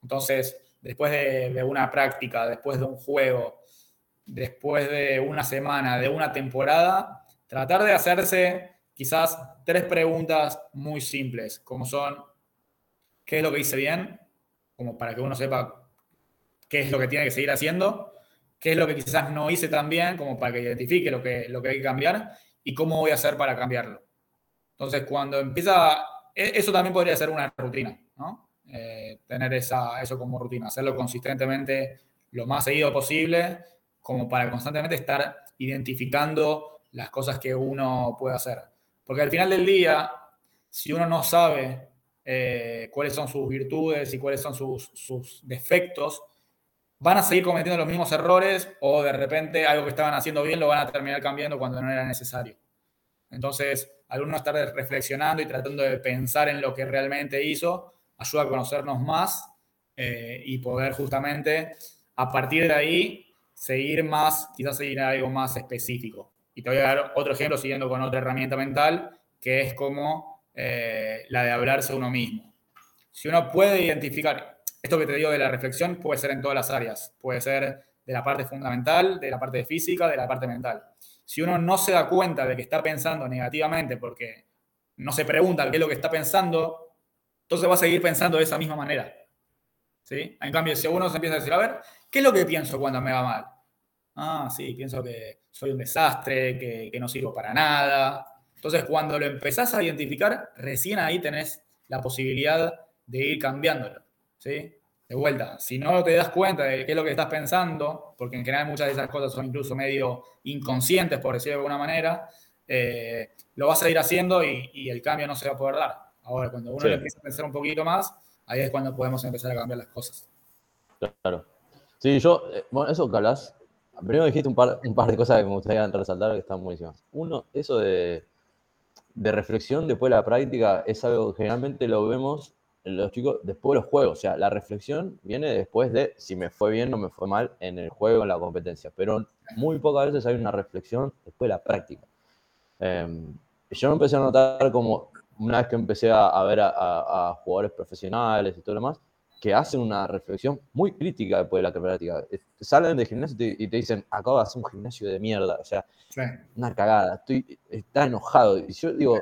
Entonces, después de, una práctica, después de un juego, después de una semana, de una temporada, tratar de hacerse quizás tres preguntas muy simples, como son, ¿qué es lo que hice bien? Como para que uno sepa qué es lo que tiene que seguir haciendo qué es lo que quizás no hice tan bien, como para que identifique lo que, lo que hay que cambiar y cómo voy a hacer para cambiarlo. Entonces, cuando empieza, e, eso también podría ser una rutina, ¿no? Eh, tener esa, eso como rutina, hacerlo consistentemente lo más seguido posible, como para constantemente estar identificando las cosas que uno puede hacer. Porque al final del día, si uno no sabe eh, cuáles son sus virtudes y cuáles son sus, sus defectos, van a seguir cometiendo los mismos errores o de repente algo que estaban haciendo bien lo van a terminar cambiando cuando no era necesario. Entonces, al uno estar reflexionando y tratando de pensar en lo que realmente hizo, ayuda a conocernos más eh, y poder justamente a partir de ahí seguir más, quizás seguir algo más específico. Y te voy a dar otro ejemplo siguiendo con otra herramienta mental, que es como eh, la de hablarse uno mismo. Si uno puede identificar, esto que te digo de la reflexión puede ser en todas las áreas, puede ser de la parte fundamental, de la parte física, de la parte mental. Si uno no se da cuenta de que está pensando negativamente porque no se pregunta qué es lo que está pensando, entonces va a seguir pensando de esa misma manera. ¿Sí? En cambio, si uno se empieza a decir, a ver, ¿qué es lo que pienso cuando me va mal? Ah, sí, pienso que soy un desastre, que, no sirvo para nada. Entonces, cuando lo empezás a identificar, recién ahí tenés la posibilidad de ir cambiándolo. ¿sí? De vuelta, si no te das cuenta de qué es lo que estás pensando, porque en general muchas de esas cosas son incluso medio inconscientes, por decirlo de alguna manera, eh, lo vas a ir haciendo y, el cambio no se va a poder dar. Ahora, cuando uno empieza a pensar un poquito más, ahí es cuando podemos empezar a cambiar las cosas. Claro. Sí, yo, eh, bueno, eso que hablas, Primero dijiste un par, un par de cosas que me gustaría resaltar que están buenísimas. Uno, eso de, de reflexión después de la práctica es algo que generalmente lo vemos en los chicos después de los juegos. O sea, la reflexión viene después de si me fue bien o me fue mal en el juego, en la competencia. Pero muy pocas veces hay una reflexión después de la práctica. Em, yo empecé a notar como una vez que empecé a, ver a, a, jugadores profesionales y todo lo demás, que hacen una reflexión muy crítica después de la práctica. Salen del gimnasio y te, dicen, acabo de hacer un gimnasio de mierda, o sea, una cagada, estoy, está enojado. Y yo digo,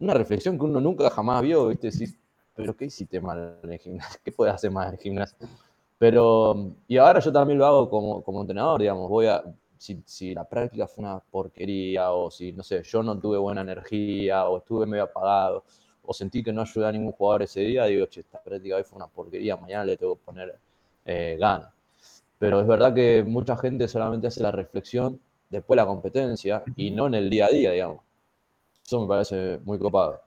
una reflexión que uno nunca jamás vio, ¿viste? Decís, pero ¿qué hiciste mal en el gimnasio? ¿Qué puedes hacer mal en el gimnasio? Pero, y ahora yo también lo hago como, como entrenador, digamos, voy a, si, si, la práctica fue una porquería, o si, no sé, yo no tuve buena energía, o estuve medio apagado, o sentí que no ayudé a ningún jugador ese día, digo, che, esta práctica hoy fue una porquería, mañana le tengo que poner eh, ganas. Pero es verdad que mucha gente solamente hace la reflexión después de la competencia y no en el día a día, digamos. Eso me parece muy copado.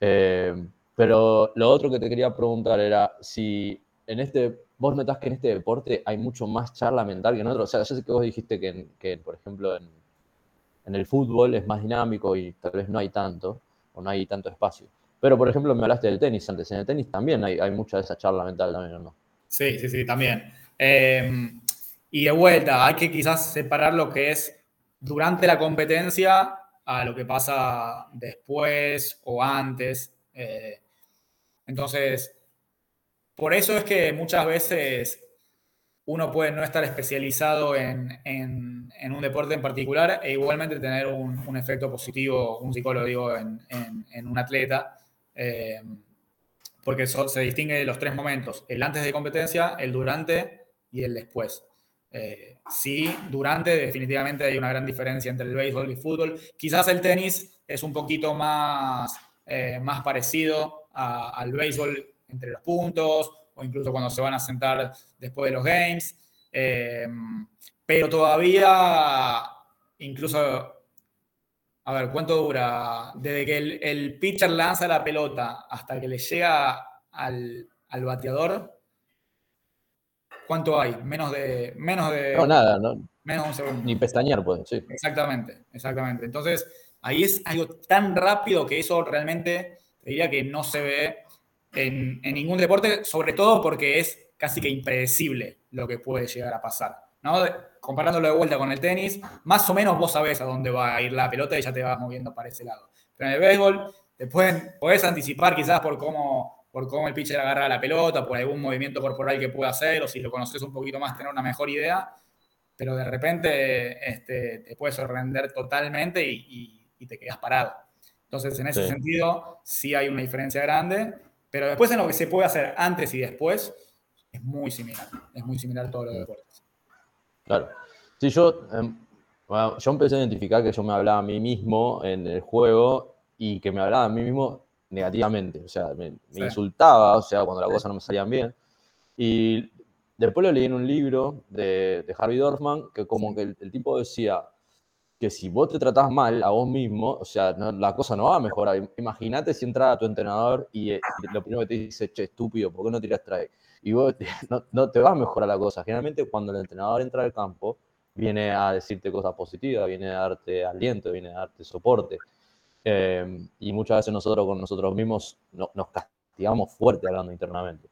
Eh, pero lo otro que te quería preguntar era si en este, vos notás que en este deporte hay mucho más charla mental que en otros. O sea, yo sé que vos dijiste que, que por ejemplo, en, en el fútbol es más dinámico y tal vez no hay tanto o no hay tanto espacio. Pero, por ejemplo, me hablaste del tenis antes. En el tenis también hay, hay mucha de esa charla mental también, ¿no? Sí, sí, sí, también. Em, y de vuelta, hay que quizás separar lo que es durante la competencia a lo que pasa después o antes. Eh, entonces, por eso es que muchas veces uno puede no estar especializado en, un deporte en particular e igualmente tener un, efecto positivo, un psicólogo digo, en, un atleta, eh, porque se distingue los tres momentos, el antes de competencia, el durante y el después. Eh, sí, durante definitivamente hay una gran diferencia entre el béisbol y el fútbol. Quizás el tenis es un poquito más, eh, más parecido al béisbol entre los puntos, o incluso cuando se van a sentar después de los games. Eh, pero todavía, incluso, a ver, ¿cuánto dura? Desde que el, pitcher lanza la pelota hasta que le llega al, bateador, ¿cuánto hay? Menos de... Menos de no, nada, no. Menos de un segundo. Ni pestañear, pues, sí. Exactamente, exactamente. Entonces, ahí es algo tan rápido que eso realmente, te diría que no se ve en, ningún deporte, sobre todo porque es casi que impredecible lo que puede llegar a pasar. ¿no? Comparándolo de vuelta con el tenis, más o menos vos sabés a dónde va a ir la pelota y ya te vas moviendo para ese lado. Pero en el béisbol te pueden, podés anticipar quizás por cómo, por cómo el pitcher agarra la pelota, por algún movimiento corporal que pueda hacer, o si lo conoces un poquito más, tener una mejor idea, pero de repente este, te puede sorprender totalmente y, te quedas parado. Entonces, en ese sentido, sí hay una diferencia grande pero después en lo que se puede hacer antes y después, es muy similar. Es muy similar a todos los deportes. Claro. Sí, yo, em, yo empecé a identificar que yo me hablaba a mí mismo en el juego y que me hablaba a mí mismo negativamente. O sea, me, insultaba, o sea, cuando las cosas no me salían bien. Y después lo leí en un libro de, de Harvey Dorfman, que como que el, tipo decía, que si vos te tratás mal a vos mismo, o sea, la cosa no va a mejorar. Imagínate si entra a tu entrenador y, eh, lo primero que te dice, che, estúpido, ¿por qué no tiras trae? Y vos no, te va a mejorar la cosa. Generalmente cuando el entrenador entra al campo, viene a decirte cosas positivas, viene a darte aliento, viene a darte soporte. Em, y muchas veces nosotros con nosotros mismos nos castigamos fuerte hablando internamente.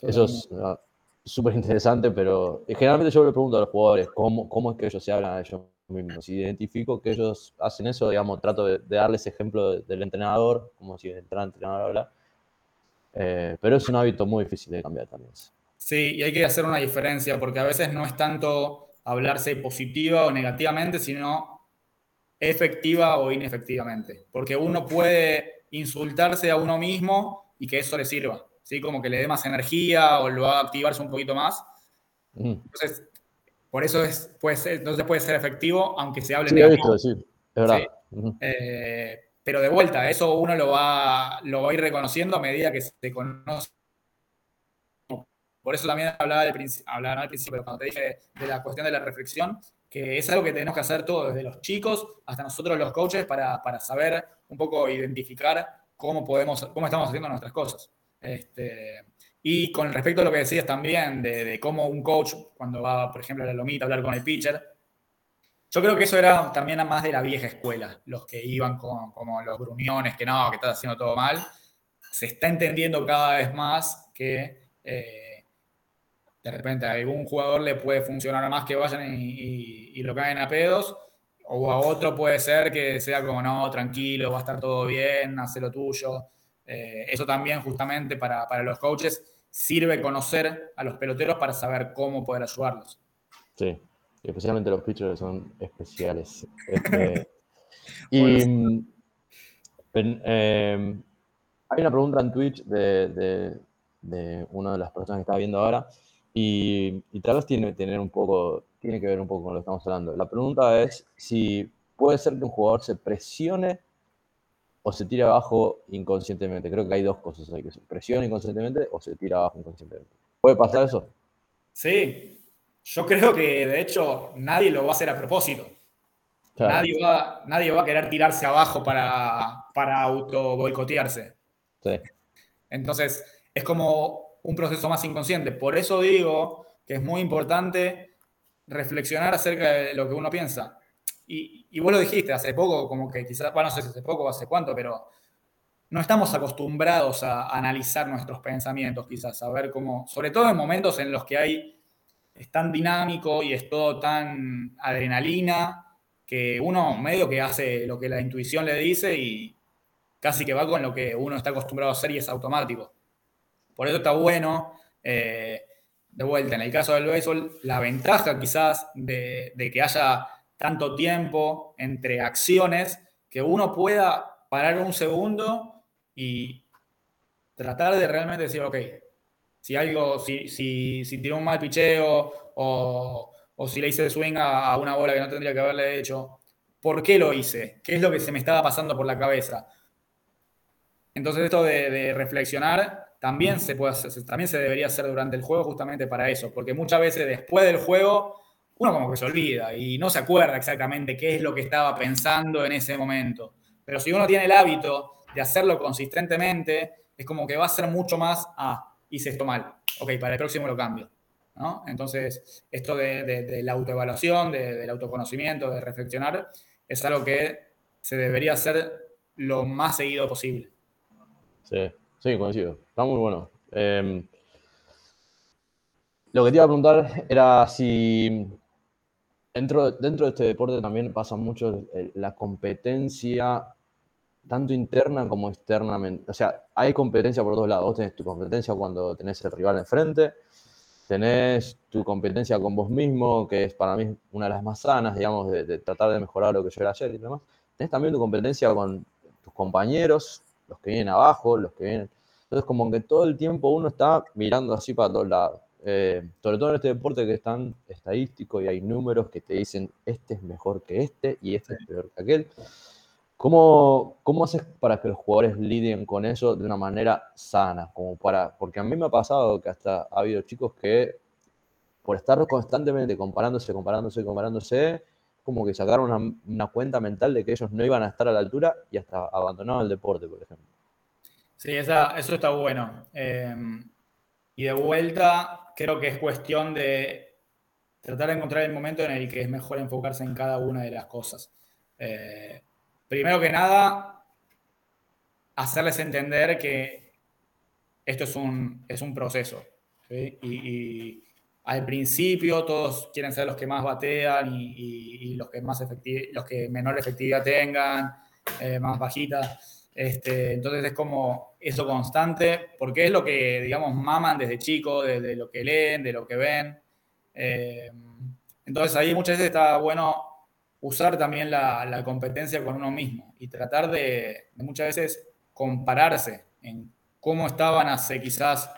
Eso es ah, súper interesante, pero generalmente yo le pregunto a los jugadores cómo, cómo es que ellos se hablan a ellos mismos. Si identifico que ellos hacen eso, digamos, trato de, darles ejemplo del entrenador, como si el entrenador habla. Eh, pero es un hábito muy difícil de cambiar también. Sí, y hay que hacer una diferencia, porque a veces no es tanto hablarse positiva o negativamente, sino efectiva o inefectivamente. Porque uno puede insultarse a uno mismo y que eso le sirva, ¿sí? Como que le dé más energía o lo haga activarse un poquito más. Entonces, por eso es, puede ser, entonces puede ser efectivo, aunque se hable sí, negativo. Sí, es verdad. Eh, pero de vuelta, eso uno lo va, lo va a ir reconociendo a medida que se conoce por eso también hablaba, del, hablaba al principio, pero cuando te dije de la cuestión de la reflexión, que es algo que tenemos que hacer todos, desde los chicos hasta nosotros los coaches, para, para saber un poco identificar cómo, podemos, cómo estamos haciendo nuestras cosas. Este, y con respecto a lo que decías también de, cómo un coach, cuando va, por ejemplo, a la lomita a hablar con el pitcher, yo creo que eso era también más de la vieja escuela, los que iban con, como los gruñones, que no, que estás haciendo todo mal. Se está entendiendo cada vez más que eh, de repente a algún jugador le puede funcionar más que vayan y, lo caen a pedos, o a otro puede ser que sea como, no, tranquilo, va a estar todo bien, hace lo tuyo. Eh, eso también justamente para, los coaches sirve conocer a los peloteros para saber cómo poder ayudarlos. Sí, especialmente los pitchers son especiales. Este, y mm, em, hay una pregunta en Twitch de, de una de las personas que está viendo ahora y, tal vez tiene, tener un poco, tiene que ver un poco con lo que estamos hablando. La pregunta es si puede ser que un jugador se presione o se tire abajo inconscientemente. Creo que hay dos cosas ahí, que se presiona inconscientemente o se tira abajo inconscientemente. ¿Puede pasar eso? Sí, yo creo que de hecho nadie lo va a hacer a propósito. Nadie, va, nadie va a querer tirarse abajo para, para auto boicotearse. Sí. Entonces, es como un proceso más inconsciente. Por eso digo que es muy importante reflexionar acerca de lo que uno piensa. Y, y vos lo dijiste hace poco, como que quizás, bueno, no sé si hace poco o hace cuánto, pero no estamos acostumbrados a analizar nuestros pensamientos, quizás, a ver cómo, sobre todo en momentos en los que hay, es tan dinámico y es todo tan adrenalina, que uno medio que hace lo que la intuición le dice y casi que va con lo que uno está acostumbrado a hacer y es automático. Por eso está bueno, eh, de vuelta, en el caso del béisbol, la ventaja quizás de, que haya tanto tiempo entre acciones que uno pueda parar un segundo y tratar de realmente decir, ok, si algo, si, si, si tiró un mal picheo o, si le hice de swing a, una bola que no tendría que haberle hecho, ¿por qué lo hice? ¿Qué es lo que se me estaba pasando por la cabeza? Entonces esto de reflexionar también se, puede también se debería hacer durante el juego justamente para eso, porque muchas veces después del juego uno como que se olvida y no se acuerda exactamente qué es lo que estaba pensando en ese momento. Pero si uno tiene el hábito de hacerlo consistentemente, es como que va a ser mucho más, ah, hice esto mal, ok, para el próximo lo cambio. ¿no? Entonces, esto de, la autoevaluación, del autoconocimiento, de reflexionar, es algo que se debería hacer lo más seguido posible. Sí. Sí, coincido. Está muy bueno. Em, lo que te iba a preguntar era si dentro, dentro de este deporte también pasa mucho la competencia, tanto interna como externamente. O sea, hay competencia por dos lados. Vos tenés tu competencia cuando tenés el rival enfrente, tenés tu competencia con vos mismo, que es para mí una de las más sanas, digamos, de, de tratar de mejorar lo que yo era ayer y demás. Tenés también tu competencia con tus compañeros, los que vienen abajo, los que vienen. Entonces, como que todo el tiempo uno está mirando así para todos lados. Eh, sobre todo en este deporte que es tan estadístico y hay números que te dicen este es mejor que este y este es peor que aquel. ¿Cómo, ¿Cómo haces para que los jugadores lidien con eso de una manera sana? Como para, porque a mí me ha pasado que hasta ha habido chicos que por estar constantemente comparándose, comparándose, comparándose, como que sacaron una, una cuenta mental de que ellos no iban a estar a la altura y hasta abandonaron el deporte, por ejemplo. Sí, eso está bueno. Em, y de vuelta, creo que es cuestión de tratar de encontrar el momento en el que es mejor enfocarse en cada una de las cosas. Eh, primero que nada, hacerles entender que esto es un, es un proceso. Y, al principio todos quieren ser los que más batean y, los que más los que menor efectividad tengan, eh, más bajita. Este, entonces es como eso constante, porque es lo que, digamos, maman desde chico, desde lo que leen, de lo que ven. Eh, entonces ahí muchas veces está bueno usar también la, competencia con uno mismo y tratar de, muchas veces compararse en cómo estaban hace quizás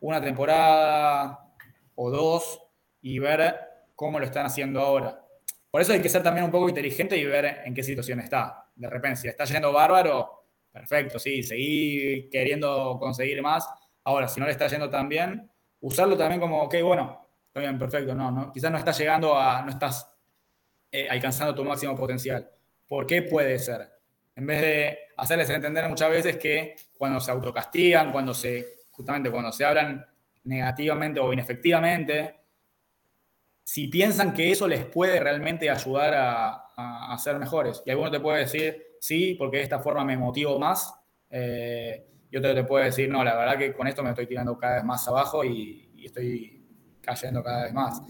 una temporada o dos y ver cómo lo están haciendo ahora. Por eso hay que ser también un poco inteligente y ver en qué situación está. De repente, si está yendo bárbaro, perfecto, sí, seguir queriendo conseguir más. Ahora, si no le está yendo tan bien, usarlo también como, ok, bueno, está bien, perfecto, no, no quizás no estás llegando a, no estás eh, alcanzando tu máximo potencial. ¿Por qué puede ser? En vez de hacerles entender muchas veces que cuando se autocastigan, cuando se, justamente cuando se hablan negativamente o inefectivamente, si piensan que eso les puede realmente ayudar a, ser mejores. Y alguno te puede decir, sí, porque de esta forma me motivo más. Eh, y otro te puede decir, no, la verdad que con esto me estoy tirando cada vez más abajo y, y estoy cayendo cada vez más.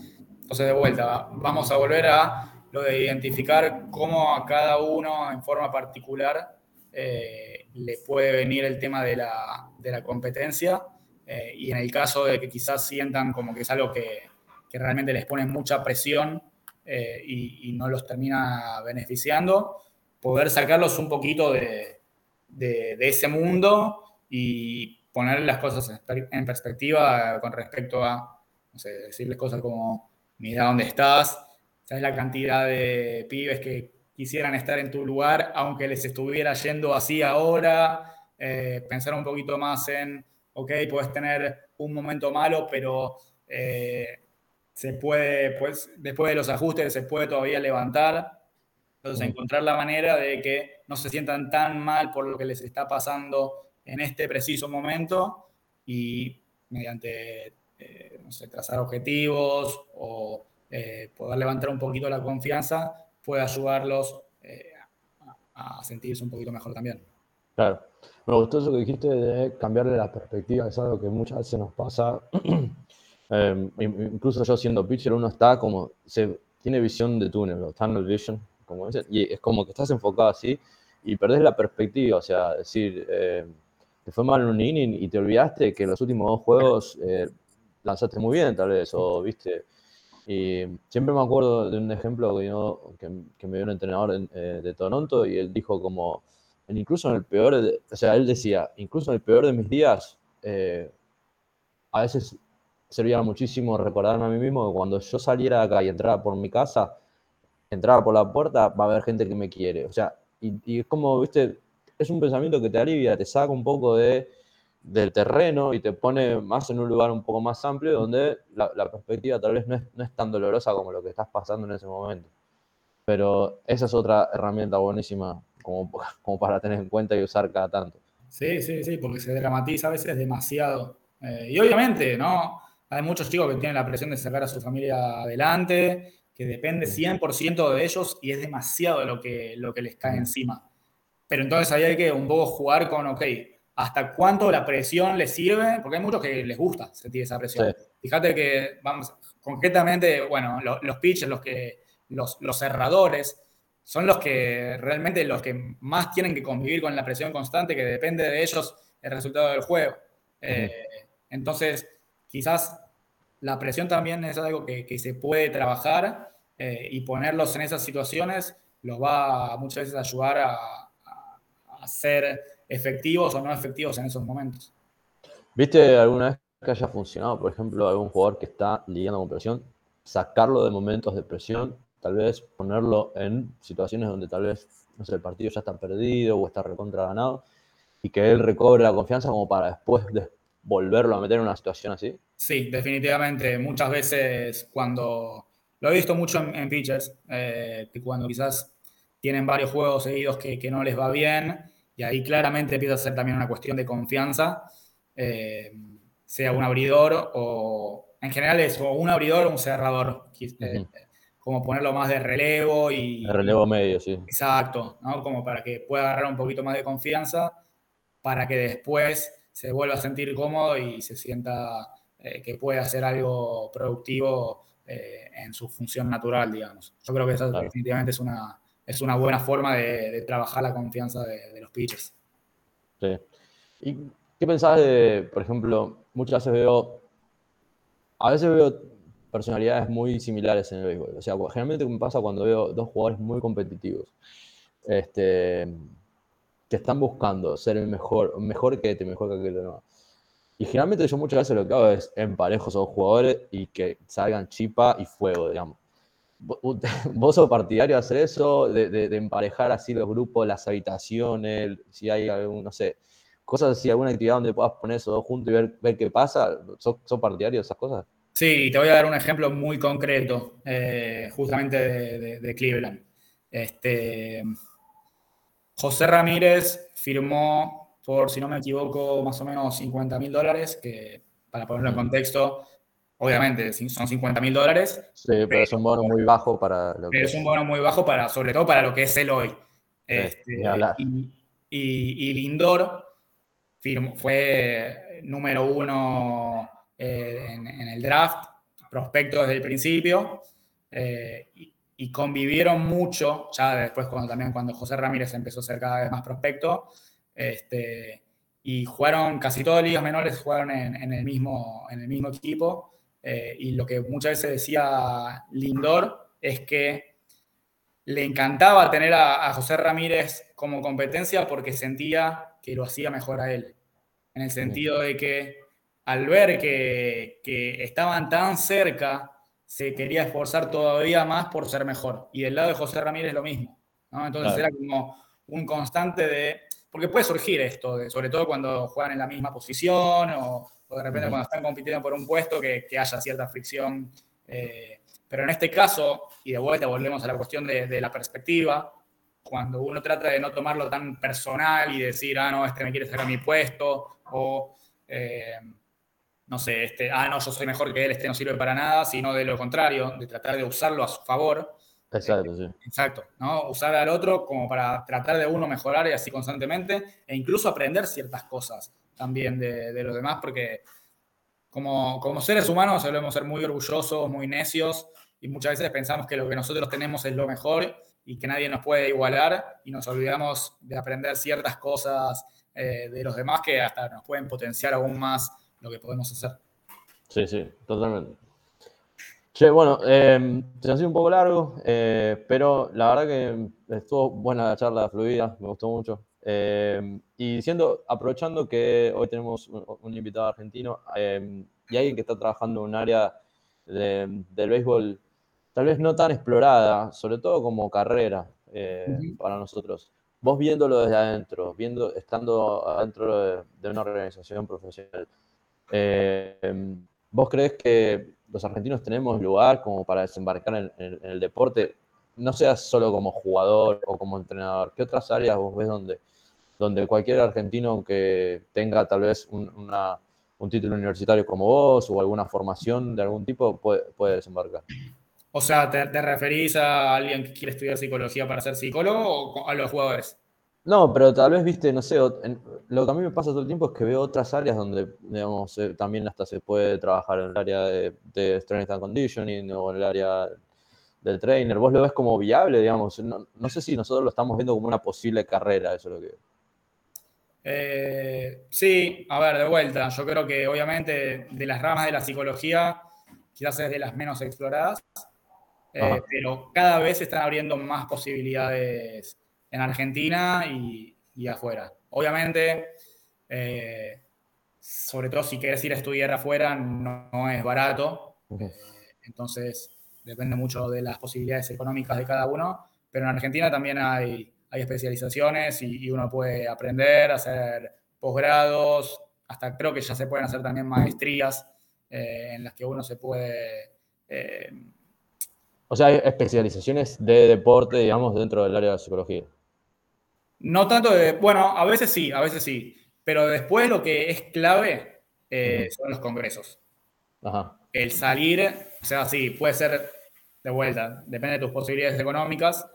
Entonces, de vuelta, vamos a volver a lo de identificar cómo a cada uno en forma particular eh, le puede venir el tema de la, de la competencia eh, y en el caso de que quizás sientan como que es algo que, que realmente les pone mucha presión eh, y, no los termina beneficiando, poder sacarlos un poquito de, de, ese mundo y poner las cosas en perspectiva con respecto a, no decirles cosas como, mira dónde estás, ¿Sabes la cantidad de pibes que quisieran estar en tu lugar, aunque les estuviera yendo así ahora? Eh, pensar un poquito más en, ok, puedes tener un momento malo, pero eh, se puede, pues, después de los ajustes, se puede todavía levantar. Entonces, encontrar la manera de que no se sientan tan mal por lo que les está pasando en este preciso momento y mediante, eh, no sé, trazar objetivos o eh, poder levantar un poquito la confianza puede ayudarlos eh, a, sentirse un poquito mejor también. Claro. Me gustó eso que dijiste de cambiarle la perspectiva, es algo que muchas veces nos pasa. Incluso yo siendo pitcher, uno está como, se, tiene visión de túnel, o tunnel vision, como dicen, y es como que estás enfocado así y perdés la perspectiva, o sea, decir, eh, te fue mal en un inning y te olvidaste que en los últimos dos juegos lanzaste muy bien, tal vez, o viste, y siempre me acuerdo de un ejemplo que, que, me dio un entrenador eh, de Toronto y él dijo como, incluso en el peor, o sea, él decía, incluso en el peor de mis días, eh, a veces servía muchísimo recordarme a mí mismo que cuando yo saliera de acá y entrara por mi casa, entrara por la puerta, va a haber gente que me quiere. O sea, y, y es como, viste, es un pensamiento que te alivia, te saca un poco de del terreno y te pone más en un lugar un poco más amplio donde la, perspectiva tal vez no es, no es, tan dolorosa como lo que estás pasando en ese momento. Pero esa es otra herramienta buenísima como, como para tener en cuenta y usar cada tanto. Sí, sí, sí, porque se dramatiza a veces demasiado. Eh, y obviamente, ¿no? Hay muchos chicos que tienen la presión de sacar a su familia adelante, que depende 100% de ellos y es demasiado lo que, lo que les cae encima. Pero entonces ahí hay que un poco jugar con, ok, hasta cuánto la presión les sirve, porque hay muchos que les gusta sentir esa presión. Fíjate que, vamos, concretamente, bueno, los, pitchers, los, que, los, los cerradores, son los que realmente los que más tienen que convivir con la presión constante, que depende de ellos el resultado del juego. Eh, entonces, quizás la presión también es algo que, que se puede trabajar eh, y ponerlos en esas situaciones los va muchas veces a ayudar a, a, ser efectivos o no efectivos en esos momentos. ¿Viste alguna vez que haya funcionado, por ejemplo, algún jugador que está lidiando con presión, sacarlo de momentos de presión, tal vez ponerlo en situaciones donde tal vez, el partido ya está perdido o está recontra ganado, y que él recobre la confianza como para después de volverlo a meter en una situación así? Sí, definitivamente. Muchas veces cuando, lo he visto mucho en, pitchers, eh, que cuando quizás tienen varios juegos seguidos que, que no les va bien, y ahí claramente empieza a ser también una cuestión de confianza, eh, sea un abridor o en general es o un abridor o un cerrador, eh, como ponerlo más de relevo y... De relevo medio, sí. Exacto, ¿no? como para que pueda agarrar un poquito más de confianza, para que después se vuelva a sentir cómodo y se sienta eh, que puede hacer algo productivo eh, en su función natural, digamos. Yo creo que esa definitivamente es una, es una buena forma de, trabajar la confianza de, los pitchers. Sí. ¿Y qué pensás de, por ejemplo, muchas veces veo, a veces veo personalidades muy similares en el béisbol. O sea, generalmente me pasa cuando veo dos jugadores muy competitivos, este, que están buscando ser el mejor, mejor que este, mejor que aquel, no. Y generalmente yo muchas veces lo que hago es emparejo a los jugadores y que salgan chipa y fuego, digamos. ¿Vos sos partidario de hacer eso? De, emparejar así los grupos, las habitaciones, si hay algún, no sé, cosas así, alguna actividad donde puedas poner esos dos juntos y ver, ver qué pasa? ¿Sos, partidario de esas cosas? Sí, te voy a dar un ejemplo muy concreto, eh, justamente de, de, Cleveland. Este, José Ramírez firmó por, si no me equivoco, más o menos 50 mil dólares, que para ponerlo en contexto, obviamente son 50 mil dólares. Sí, pero, es un bono muy bajo para lo que es. un bono muy bajo para, sobre todo para lo que es él hoy. Este, y, Lindor fue número uno eh, en, el draft, prospecto desde el principio, eh, y, convivieron mucho, ya después cuando, también cuando José Ramírez empezó a ser cada vez más prospecto, este, y jugaron casi todas las ligas menores, jugaron en, el, mismo, en el mismo equipo. Eh, y lo que muchas veces decía Lindor es que le encantaba tener a, José Ramírez como competencia porque sentía que lo hacía mejor a él. En el sentido de que al ver que, estaban tan cerca, se quería esforzar todavía más por ser mejor. Y del lado de José Ramírez lo mismo. Entonces era como un constante de porque puede surgir esto, sobre todo cuando juegan en la misma posición o, de repente cuando están compitiendo por un puesto que, haya cierta fricción. Eh, pero en este caso, y de vuelta volvemos a la cuestión de, la perspectiva, cuando uno trata de no tomarlo tan personal y decir, ah, no, este me quiere sacar mi puesto, o eh, no sé, este, ah, no, yo soy mejor que él, este no sirve para nada, sino de lo contrario, de tratar de usarlo a su favor, Exacto, sí. Exacto, ¿no? Usar al otro como para tratar de uno mejorar y así constantemente, e incluso aprender ciertas cosas también de, los demás, porque como, como seres humanos solemos ser muy orgullosos, muy necios, y muchas veces pensamos que lo que nosotros tenemos es lo mejor y que nadie nos puede igualar, y nos olvidamos de aprender ciertas cosas eh, de los demás que hasta nos pueden potenciar aún más lo que podemos hacer. Sí, sí, totalmente. Che, bueno, eh, se ha sido un poco largo, eh, pero la verdad que estuvo buena la charla, fluida, me gustó mucho. Em, y siendo, aprovechando que hoy tenemos un, invitado argentino em, y alguien que está trabajando en un área del béisbol tal vez no tan explorada, sobre todo como carrera eh, para nosotros. Vos viéndolo desde adentro, viendo, estando adentro de, de una organización profesional, ¿vos crees que los argentinos tenemos lugar como para desembarcar en, el deporte, no seas solo como jugador o como entrenador, ¿qué otras áreas vos ves donde, donde cualquier argentino que tenga tal vez un, título universitario como vos o alguna formación de algún tipo puede, desembarcar? O sea, ¿te, ¿te, referís a alguien que quiere estudiar psicología para ser psicólogo o a los jugadores? No, pero tal vez, viste, no sé, lo que a mí me pasa todo el tiempo es que veo otras áreas donde, digamos, eh, también hasta se puede trabajar en el área de, de strength and conditioning o en el área del trainer. ¿Vos lo ves como viable, digamos? No, sé si nosotros lo estamos viendo como una posible carrera, eso es lo que... Eh, sí, a ver, de vuelta, yo creo que obviamente de las ramas de la psicología quizás es de las menos exploradas, eh, pero cada vez se están abriendo más posibilidades en Argentina y, afuera. Obviamente, eh, sobre todo si quieres ir a estudiar afuera, no, es barato. Eh, entonces, depende mucho de las posibilidades económicas de cada uno. Pero en Argentina también hay, hay especializaciones y, uno puede aprender, hacer posgrados, hasta creo que ya se pueden hacer también maestrías eh, en las que uno se puede... o sea, hay especializaciones de deporte, digamos, dentro del área de la psicología. No tanto de, bueno, a veces sí, a veces sí, pero después lo que es clave eh, son los congresos. El salir, o sea, sí, puede ser de vuelta, depende de tus posibilidades económicas,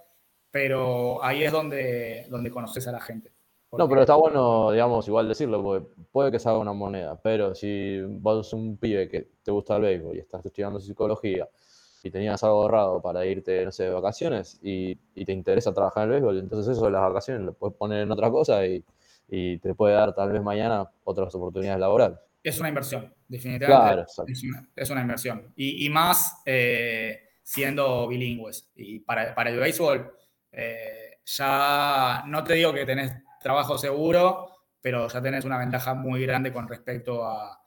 pero ahí es donde, donde conoces a la gente. No, pero está bueno, digamos, igual decirlo, porque puede que se haga una moneda, pero si vos sos un pibe que te gusta el béisbol y estás estudiando psicología y tenías algo ahorrado para irte, no sé, de vacaciones y, te interesa trabajar en el béisbol, entonces eso de las vacaciones lo puedes poner en otra cosa y, te puede dar tal vez mañana otras oportunidades laborales. Es una inversión, definitivamente. Claro, es, una, inversión. Y, más eh, siendo bilingües. Y para, para el béisbol, eh, ya no te digo que tenés trabajo seguro, pero ya tenés una ventaja muy grande con respecto a,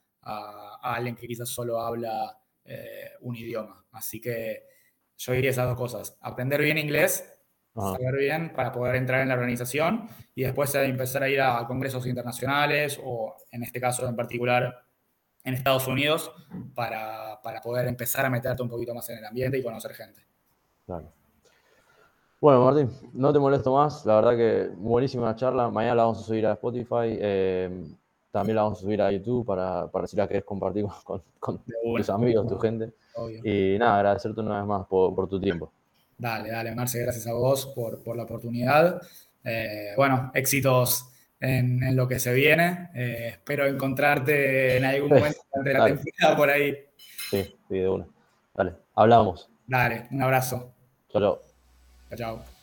alguien que quizás solo habla eh, un idioma. Así que yo diría esas dos cosas. Aprender bien inglés, saber bien para poder entrar en la organización y después empezar a ir a congresos internacionales o en este caso en particular en Estados Unidos para, para poder empezar a meterte un poquito más en el ambiente y conocer gente. Claro. Bueno, Martín, no te molesto más. La verdad que buenísima charla. Mañana la vamos a subir a Spotify. Eh, también la vamos a subir a YouTube para, para si la querés compartir con, tus amigos, tu gente. Y nada, agradecerte una vez más por, tu tiempo. Dale, dale, Marce, gracias a vos por, la oportunidad. Eh, bueno, éxitos en, lo que se viene. Eh, espero encontrarte en algún momento de la temporada por ahí. Sí, sí, de una. Dale, hablamos. Dale, un abrazo. Chao, Chao.